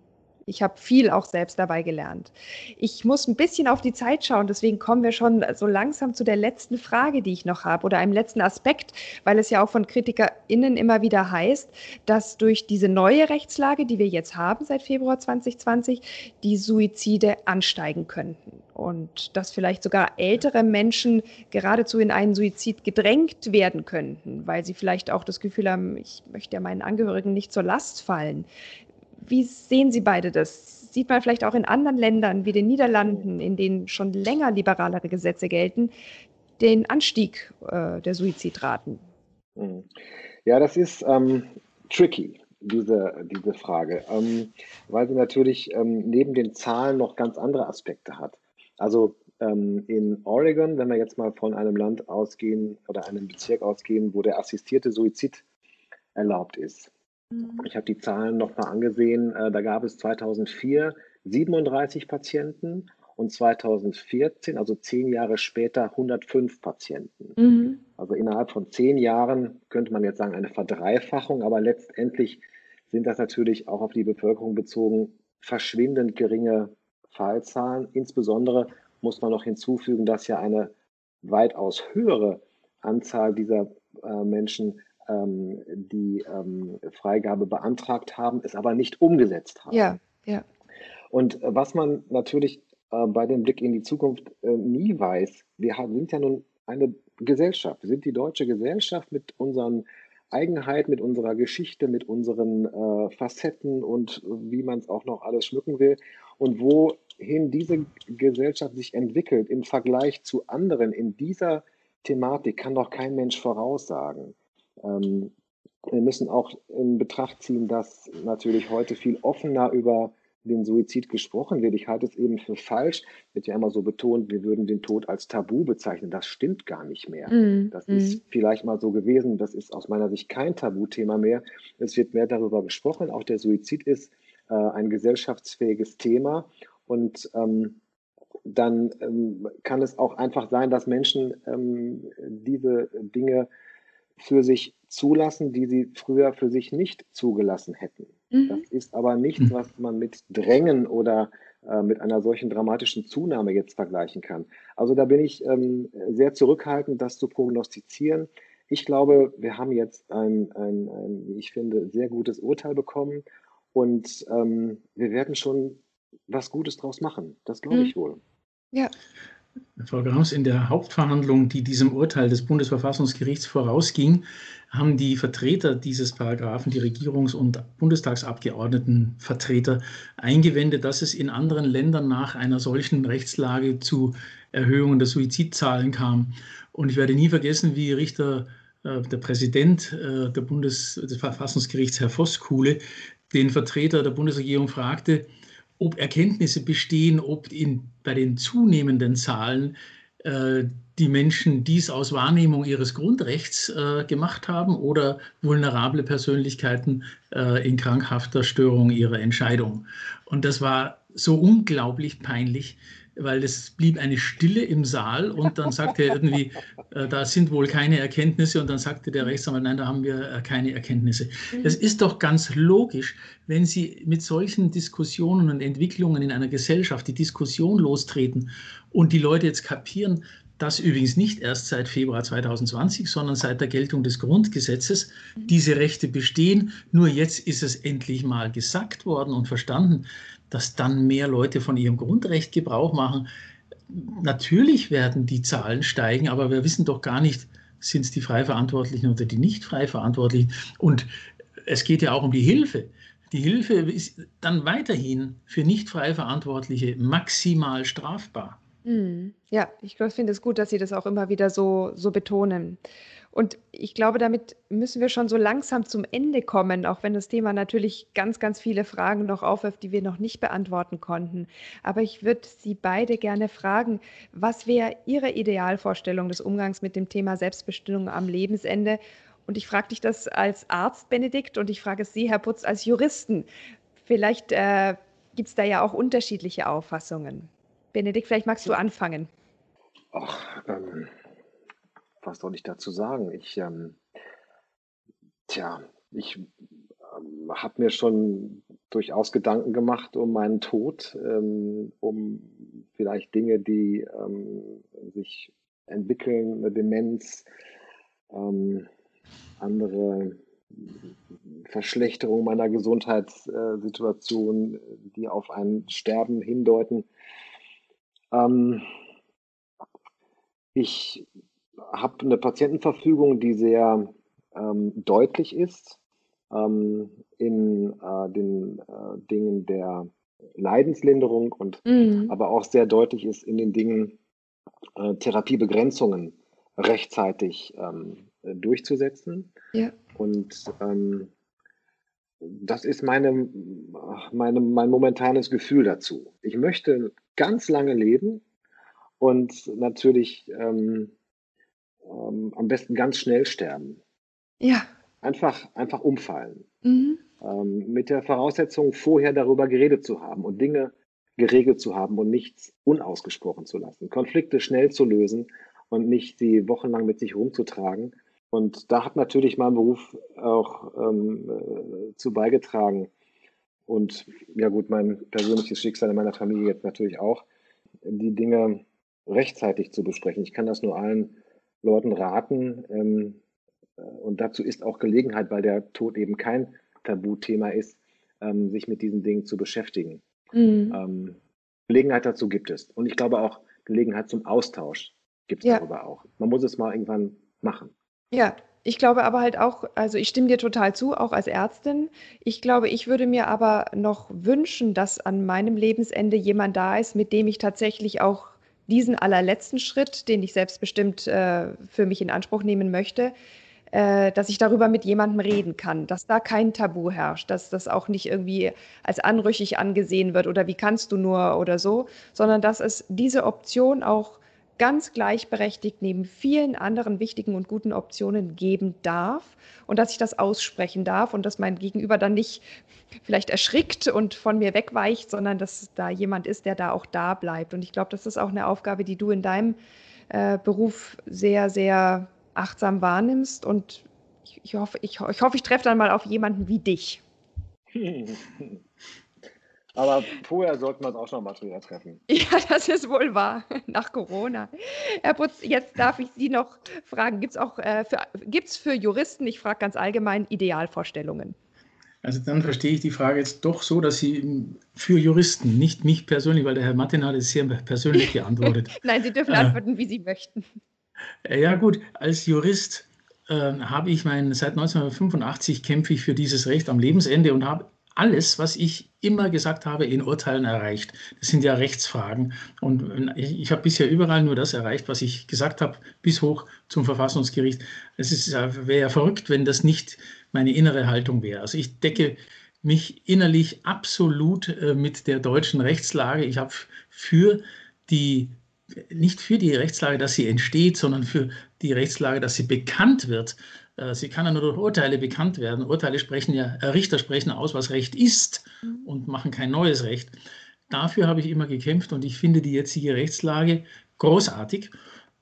ich habe viel auch selbst dabei gelernt. Ich muss ein bisschen auf die Zeit schauen, deswegen kommen wir schon so langsam zu der letzten Frage, die ich noch habe oder einem letzten Aspekt, weil es ja auch von KritikerInnen immer wieder heißt, dass durch diese neue Rechtslage, die wir jetzt haben seit Februar 2020, die Suizide ansteigen könnten und dass vielleicht sogar ältere Menschen geradezu in einen Suizid gedrängt werden könnten, weil sie vielleicht auch das Gefühl haben, ich möchte ja meinen Angehörigen nicht zur Last fallen. Wie sehen Sie beide das? Sieht man vielleicht auch in anderen Ländern wie den Niederlanden, in denen schon länger liberalere Gesetze gelten, den Anstieg äh, der Suizidraten? Hm. Ja, das ist ähm, tricky, diese, diese Frage, ähm, weil sie natürlich ähm, neben den Zahlen noch ganz andere Aspekte hat. Also ähm, in Oregon, wenn wir jetzt mal von einem Land ausgehen oder einem Bezirk ausgehen, wo der assistierte Suizid erlaubt ist. Ich habe die Zahlen nochmal angesehen. Äh, da gab es 2004 37 Patienten und 2014, also zehn Jahre später, 105 Patienten. Mhm. Also innerhalb von zehn Jahren könnte man jetzt sagen eine Verdreifachung, aber letztendlich sind das natürlich auch auf die Bevölkerung bezogen verschwindend geringe Fallzahlen. Insbesondere muss man noch hinzufügen, dass ja eine weitaus höhere Anzahl dieser äh, Menschen ähm, die ähm, Freigabe beantragt haben, es aber nicht umgesetzt haben. Ja, ja. Und äh, was man natürlich äh, bei dem Blick in die Zukunft äh, nie weiß, wir haben, sind ja nun eine Gesellschaft, wir sind die deutsche Gesellschaft mit unseren Eigenheiten, mit unserer Geschichte, mit unseren äh, Facetten und wie man es auch noch alles schmücken will. Und wohin diese Gesellschaft sich entwickelt im Vergleich zu anderen in dieser Thematik, kann doch kein Mensch voraussagen. Ähm, wir müssen auch in Betracht ziehen, dass natürlich heute viel offener über den Suizid gesprochen wird. Ich halte es eben für falsch. Wird ja immer so betont, wir würden den Tod als Tabu bezeichnen. Das stimmt gar nicht mehr. Mm, das mm. ist vielleicht mal so gewesen. Das ist aus meiner Sicht kein Tabuthema mehr. Es wird mehr darüber gesprochen. Auch der Suizid ist äh, ein gesellschaftsfähiges Thema. Und ähm, dann ähm, kann es auch einfach sein, dass Menschen ähm, diese Dinge für sich zulassen, die sie früher für sich nicht zugelassen hätten. Mhm. Das ist aber nichts, mhm. was man mit Drängen oder äh, mit einer solchen dramatischen Zunahme jetzt vergleichen kann. Also da bin ich ähm, sehr zurückhaltend, das zu prognostizieren. Ich glaube, wir haben jetzt ein, ein, ein wie ich finde, sehr gutes Urteil bekommen und ähm, wir werden schon was Gutes draus machen. Das glaube ich mhm. wohl. Ja. Frau Grams, in der Hauptverhandlung, die diesem Urteil des Bundesverfassungsgerichts vorausging, haben die Vertreter dieses Paragraphen, die Regierungs- und Bundestagsabgeordnetenvertreter, eingewendet, dass es in anderen Ländern nach einer solchen Rechtslage zu Erhöhungen der Suizidzahlen kam. Und ich werde nie vergessen, wie Richter, äh, der Präsident äh, der Bundes, des Verfassungsgerichts, Herr Voskuhle, den Vertreter der Bundesregierung fragte, ob Erkenntnisse bestehen, ob in, bei den zunehmenden Zahlen äh, die Menschen dies aus Wahrnehmung ihres Grundrechts äh, gemacht haben oder vulnerable Persönlichkeiten äh, in krankhafter Störung ihrer Entscheidung. Und das war so unglaublich peinlich, weil es blieb eine Stille im Saal und dann sagte er irgendwie, äh, da sind wohl keine Erkenntnisse und dann sagte der Rechtsanwalt, nein, da haben wir äh, keine Erkenntnisse. Es ist doch ganz logisch, wenn Sie mit solchen Diskussionen und Entwicklungen in einer Gesellschaft die Diskussion lostreten und die Leute jetzt kapieren, dass übrigens nicht erst seit Februar 2020, sondern seit der Geltung des Grundgesetzes diese Rechte bestehen. Nur jetzt ist es endlich mal gesagt worden und verstanden dass dann mehr Leute von ihrem Grundrecht Gebrauch machen. Natürlich werden die Zahlen steigen, aber wir wissen doch gar nicht, sind es die Freiverantwortlichen oder die nicht Freiverantwortlichen. Und es geht ja auch um die Hilfe. Die Hilfe ist dann weiterhin für nicht Freiverantwortliche maximal strafbar. Mhm. Ja, ich finde es gut, dass Sie das auch immer wieder so, so betonen. Und ich glaube, damit müssen wir schon so langsam zum Ende kommen, auch wenn das Thema natürlich ganz, ganz viele Fragen noch aufwirft, die wir noch nicht beantworten konnten. Aber ich würde Sie beide gerne fragen, was wäre Ihre Idealvorstellung des Umgangs mit dem Thema Selbstbestimmung am Lebensende? Und ich frage dich das als Arzt, Benedikt, und ich frage es Sie, Herr Putz, als Juristen. Vielleicht äh, gibt es da ja auch unterschiedliche Auffassungen. Benedikt, vielleicht magst du anfangen. Ach, ähm, was soll ich dazu sagen? Ich, ähm, tja, ich ähm, habe mir schon durchaus Gedanken gemacht um meinen Tod, ähm, um vielleicht Dinge, die ähm, sich entwickeln, eine Demenz, ähm, andere Verschlechterung meiner Gesundheitssituation, die auf ein Sterben hindeuten. Ähm, ich habe eine Patientenverfügung, die sehr ähm, deutlich ist ähm, in äh, den äh, Dingen der Leidenslinderung und mhm. aber auch sehr deutlich ist in den Dingen äh, Therapiebegrenzungen rechtzeitig ähm, durchzusetzen. Ja. Und ähm, das ist meine, meine, mein momentanes Gefühl dazu. Ich möchte ganz lange leben und natürlich ähm, ähm, am besten ganz schnell sterben. Ja. Einfach, einfach umfallen. Mhm. Ähm, mit der Voraussetzung, vorher darüber geredet zu haben und Dinge geregelt zu haben und nichts unausgesprochen zu lassen. Konflikte schnell zu lösen und nicht sie wochenlang mit sich rumzutragen. Und da hat natürlich mein Beruf auch ähm, äh, zu beigetragen. Und ja gut, mein persönliches Schicksal in meiner Familie jetzt natürlich auch, die Dinge rechtzeitig zu besprechen. Ich kann das nur allen Leuten raten. Ähm, äh, und dazu ist auch Gelegenheit, weil der Tod eben kein Tabuthema ist, ähm, sich mit diesen Dingen zu beschäftigen. Mhm. Ähm, Gelegenheit dazu gibt es. Und ich glaube auch Gelegenheit zum Austausch gibt es ja. darüber auch. Man muss es mal irgendwann machen. Ja, ich glaube aber halt auch, also ich stimme dir total zu, auch als Ärztin. Ich glaube, ich würde mir aber noch wünschen, dass an meinem Lebensende jemand da ist, mit dem ich tatsächlich auch diesen allerletzten Schritt, den ich selbstbestimmt äh, für mich in Anspruch nehmen möchte, äh, dass ich darüber mit jemandem reden kann, dass da kein Tabu herrscht, dass das auch nicht irgendwie als anrüchig angesehen wird oder wie kannst du nur oder so, sondern dass es diese Option auch ganz gleichberechtigt neben vielen anderen wichtigen und guten Optionen geben darf und dass ich das aussprechen darf und dass mein Gegenüber dann nicht vielleicht erschrickt und von mir wegweicht, sondern dass da jemand ist, der da auch da bleibt. Und ich glaube, das ist auch eine Aufgabe, die du in deinem äh, Beruf sehr, sehr achtsam wahrnimmst. Und ich, ich hoffe, ich, ich, hoffe, ich treffe dann mal auf jemanden wie dich. Aber vorher sollten wir uns auch schon mal drüber treffen. Ja, das ist wohl wahr, nach Corona. Herr Putz, jetzt darf ich Sie noch fragen, gibt es auch äh, für, gibt's für Juristen, ich frage ganz allgemein, Idealvorstellungen? Also dann verstehe ich die Frage jetzt doch so, dass Sie für Juristen, nicht mich persönlich, weil der Herr Martin hat es sehr persönlich geantwortet. Nein, Sie dürfen äh, antworten, wie Sie möchten. Äh, ja gut, als Jurist äh, habe ich mein, seit 1985 kämpfe ich für dieses Recht am Lebensende und habe alles, was ich immer gesagt habe, in Urteilen erreicht. Das sind ja Rechtsfragen. Und ich, habe bisher überall nur das erreicht, was ich gesagt habe, bis hoch zum Verfassungsgericht. Es wäre ja verrückt, wenn das nicht meine innere Haltung wäre. Also ich decke mich innerlich absolut äh, mit der deutschen Rechtslage. Ich habe für die nicht für die Rechtslage, dass sie entsteht, sondern für die Rechtslage, dass sie bekannt wird, äh, sie kann ja nur durch Urteile bekannt werden. Urteile sprechen ja, äh, Richter sprechen aus, was Recht ist mhm. und machen kein neues Recht. Dafür habe ich immer gekämpft und ich finde die jetzige Rechtslage großartig.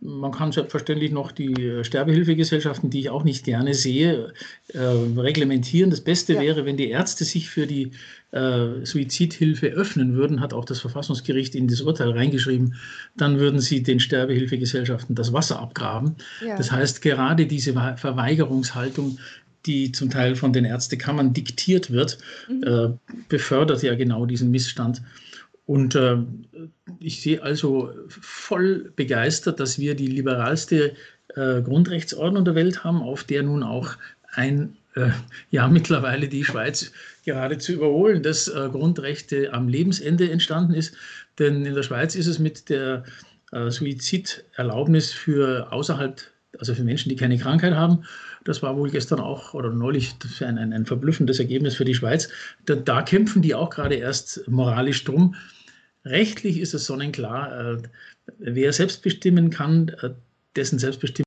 Man kann selbstverständlich noch die Sterbehilfegesellschaften, die ich auch nicht gerne sehe, äh, reglementieren. Das Beste ja. wäre, wenn die Ärzte sich für die äh, Suizidhilfe öffnen würden, hat auch das Verfassungsgericht in das Urteil reingeschrieben, dann würden sie den Sterbehilfegesellschaften das Wasser abgraben. Ja. Das heißt, gerade diese Verweigerungshaltung, die zum Teil von den Ärztekammern diktiert wird, mhm. äh, befördert ja genau diesen Missstand. Und äh, ich sehe also voll begeistert, dass wir die liberalste äh, Grundrechtsordnung der Welt haben, auf der nun auch ein, äh, ja mittlerweile die Schweiz geradezu überholen, dass äh, Grundrechte am Lebensende entstanden ist. Denn in der Schweiz ist es mit der äh, Suiziderlaubnis für außerhalb also für Menschen, die keine Krankheit haben. Das war wohl gestern auch oder neulich ein, ein, ein verblüffendes Ergebnis für die Schweiz. Da, da, kämpfen die auch gerade erst moralisch drum. Rechtlich ist es sonnenklar, äh, wer selbst bestimmen kann, äh, dessen Selbstbestimmung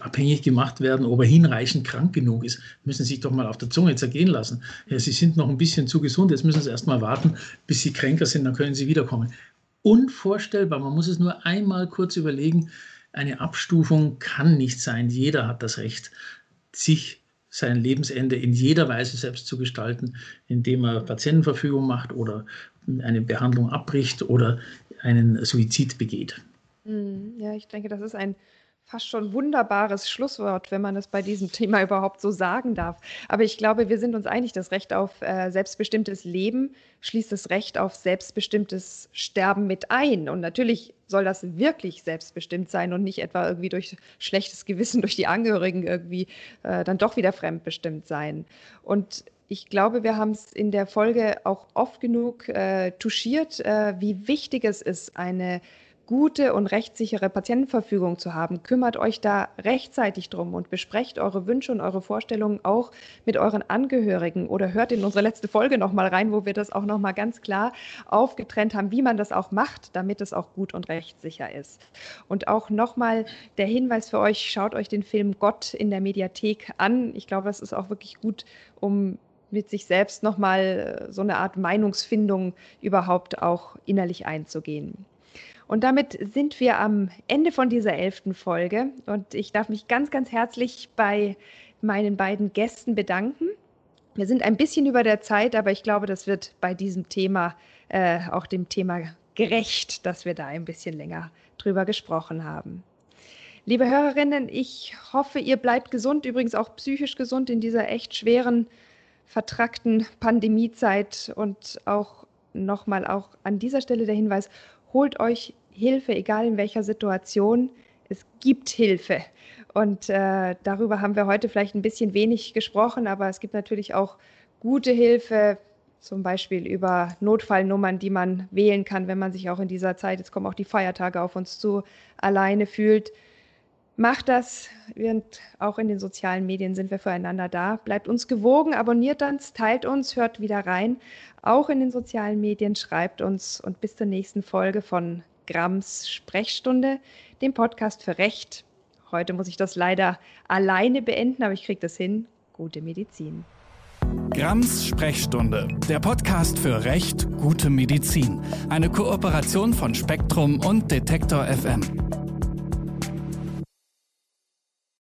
abhängig gemacht werden, ob er hinreichend krank genug ist, müssen Sie sich doch mal auf der Zunge zergehen lassen. Ja, Sie sind noch ein bisschen zu gesund, jetzt müssen Sie erst mal warten, bis Sie kränker sind, dann können Sie wiederkommen. Unvorstellbar, man muss es nur einmal kurz überlegen, eine Abstufung kann nicht sein. Jeder hat das Recht, sich sein Lebensende in jeder Weise selbst zu gestalten, indem er Patientenverfügung macht oder eine Behandlung abbricht oder einen Suizid begeht. Hm, ja, ich denke, das ist ein fast schon wunderbares Schlusswort, wenn man das bei diesem Thema überhaupt so sagen darf. Aber ich glaube, wir sind uns einig, das Recht auf äh, selbstbestimmtes Leben schließt das Recht auf selbstbestimmtes Sterben mit ein. Und natürlich soll das wirklich selbstbestimmt sein und nicht etwa irgendwie durch schlechtes Gewissen durch die Angehörigen irgendwie äh, dann doch wieder fremdbestimmt sein. Und ich glaube, wir haben es in der Folge auch oft genug äh, touchiert, äh, wie wichtig es ist, eine gute und rechtssichere Patientenverfügung zu haben. Kümmert euch da rechtzeitig drum und besprecht eure Wünsche und eure Vorstellungen auch mit euren Angehörigen oder hört in unsere letzte Folge nochmal rein, wo wir das auch nochmal ganz klar aufgetrennt haben, wie man das auch macht, damit es auch gut und rechtssicher ist. Und auch nochmal der Hinweis für euch, schaut euch den Film Gott in der Mediathek an. Ich glaube, das ist auch wirklich gut, um mit sich selbst nochmal so eine Art Meinungsfindung überhaupt auch innerlich einzugehen. Und damit sind wir am Ende von dieser elften Folge. Und ich darf mich ganz, ganz herzlich bei meinen beiden Gästen bedanken. Wir sind ein bisschen über der Zeit, aber ich glaube, das wird bei diesem Thema äh, auch dem Thema gerecht, dass wir da ein bisschen länger drüber gesprochen haben. Liebe Hörerinnen, ich hoffe, ihr bleibt gesund, übrigens auch psychisch gesund in dieser echt schweren, vertrackten Pandemiezeit und auch nochmal auch an dieser Stelle der Hinweis, holt euch Hilfe, egal in welcher Situation. Es gibt Hilfe. Und äh, darüber haben wir heute vielleicht ein bisschen wenig gesprochen, aber es gibt natürlich auch gute Hilfe, zum Beispiel über Notfallnummern, die man wählen kann, wenn man sich auch in dieser Zeit, jetzt kommen auch die Feiertage auf uns zu, alleine fühlt. Macht das und auch in den sozialen Medien sind wir füreinander da. Bleibt uns gewogen, abonniert uns, teilt uns, hört wieder rein. Auch in den sozialen Medien schreibt uns und bis zur nächsten Folge von Grams Sprechstunde, dem Podcast für Recht. Heute muss ich das leider alleine beenden, aber ich kriege das hin. Gute Medizin. Grams Sprechstunde, der Podcast für Recht, gute Medizin. Eine Kooperation von Spektrum und Detektor FM.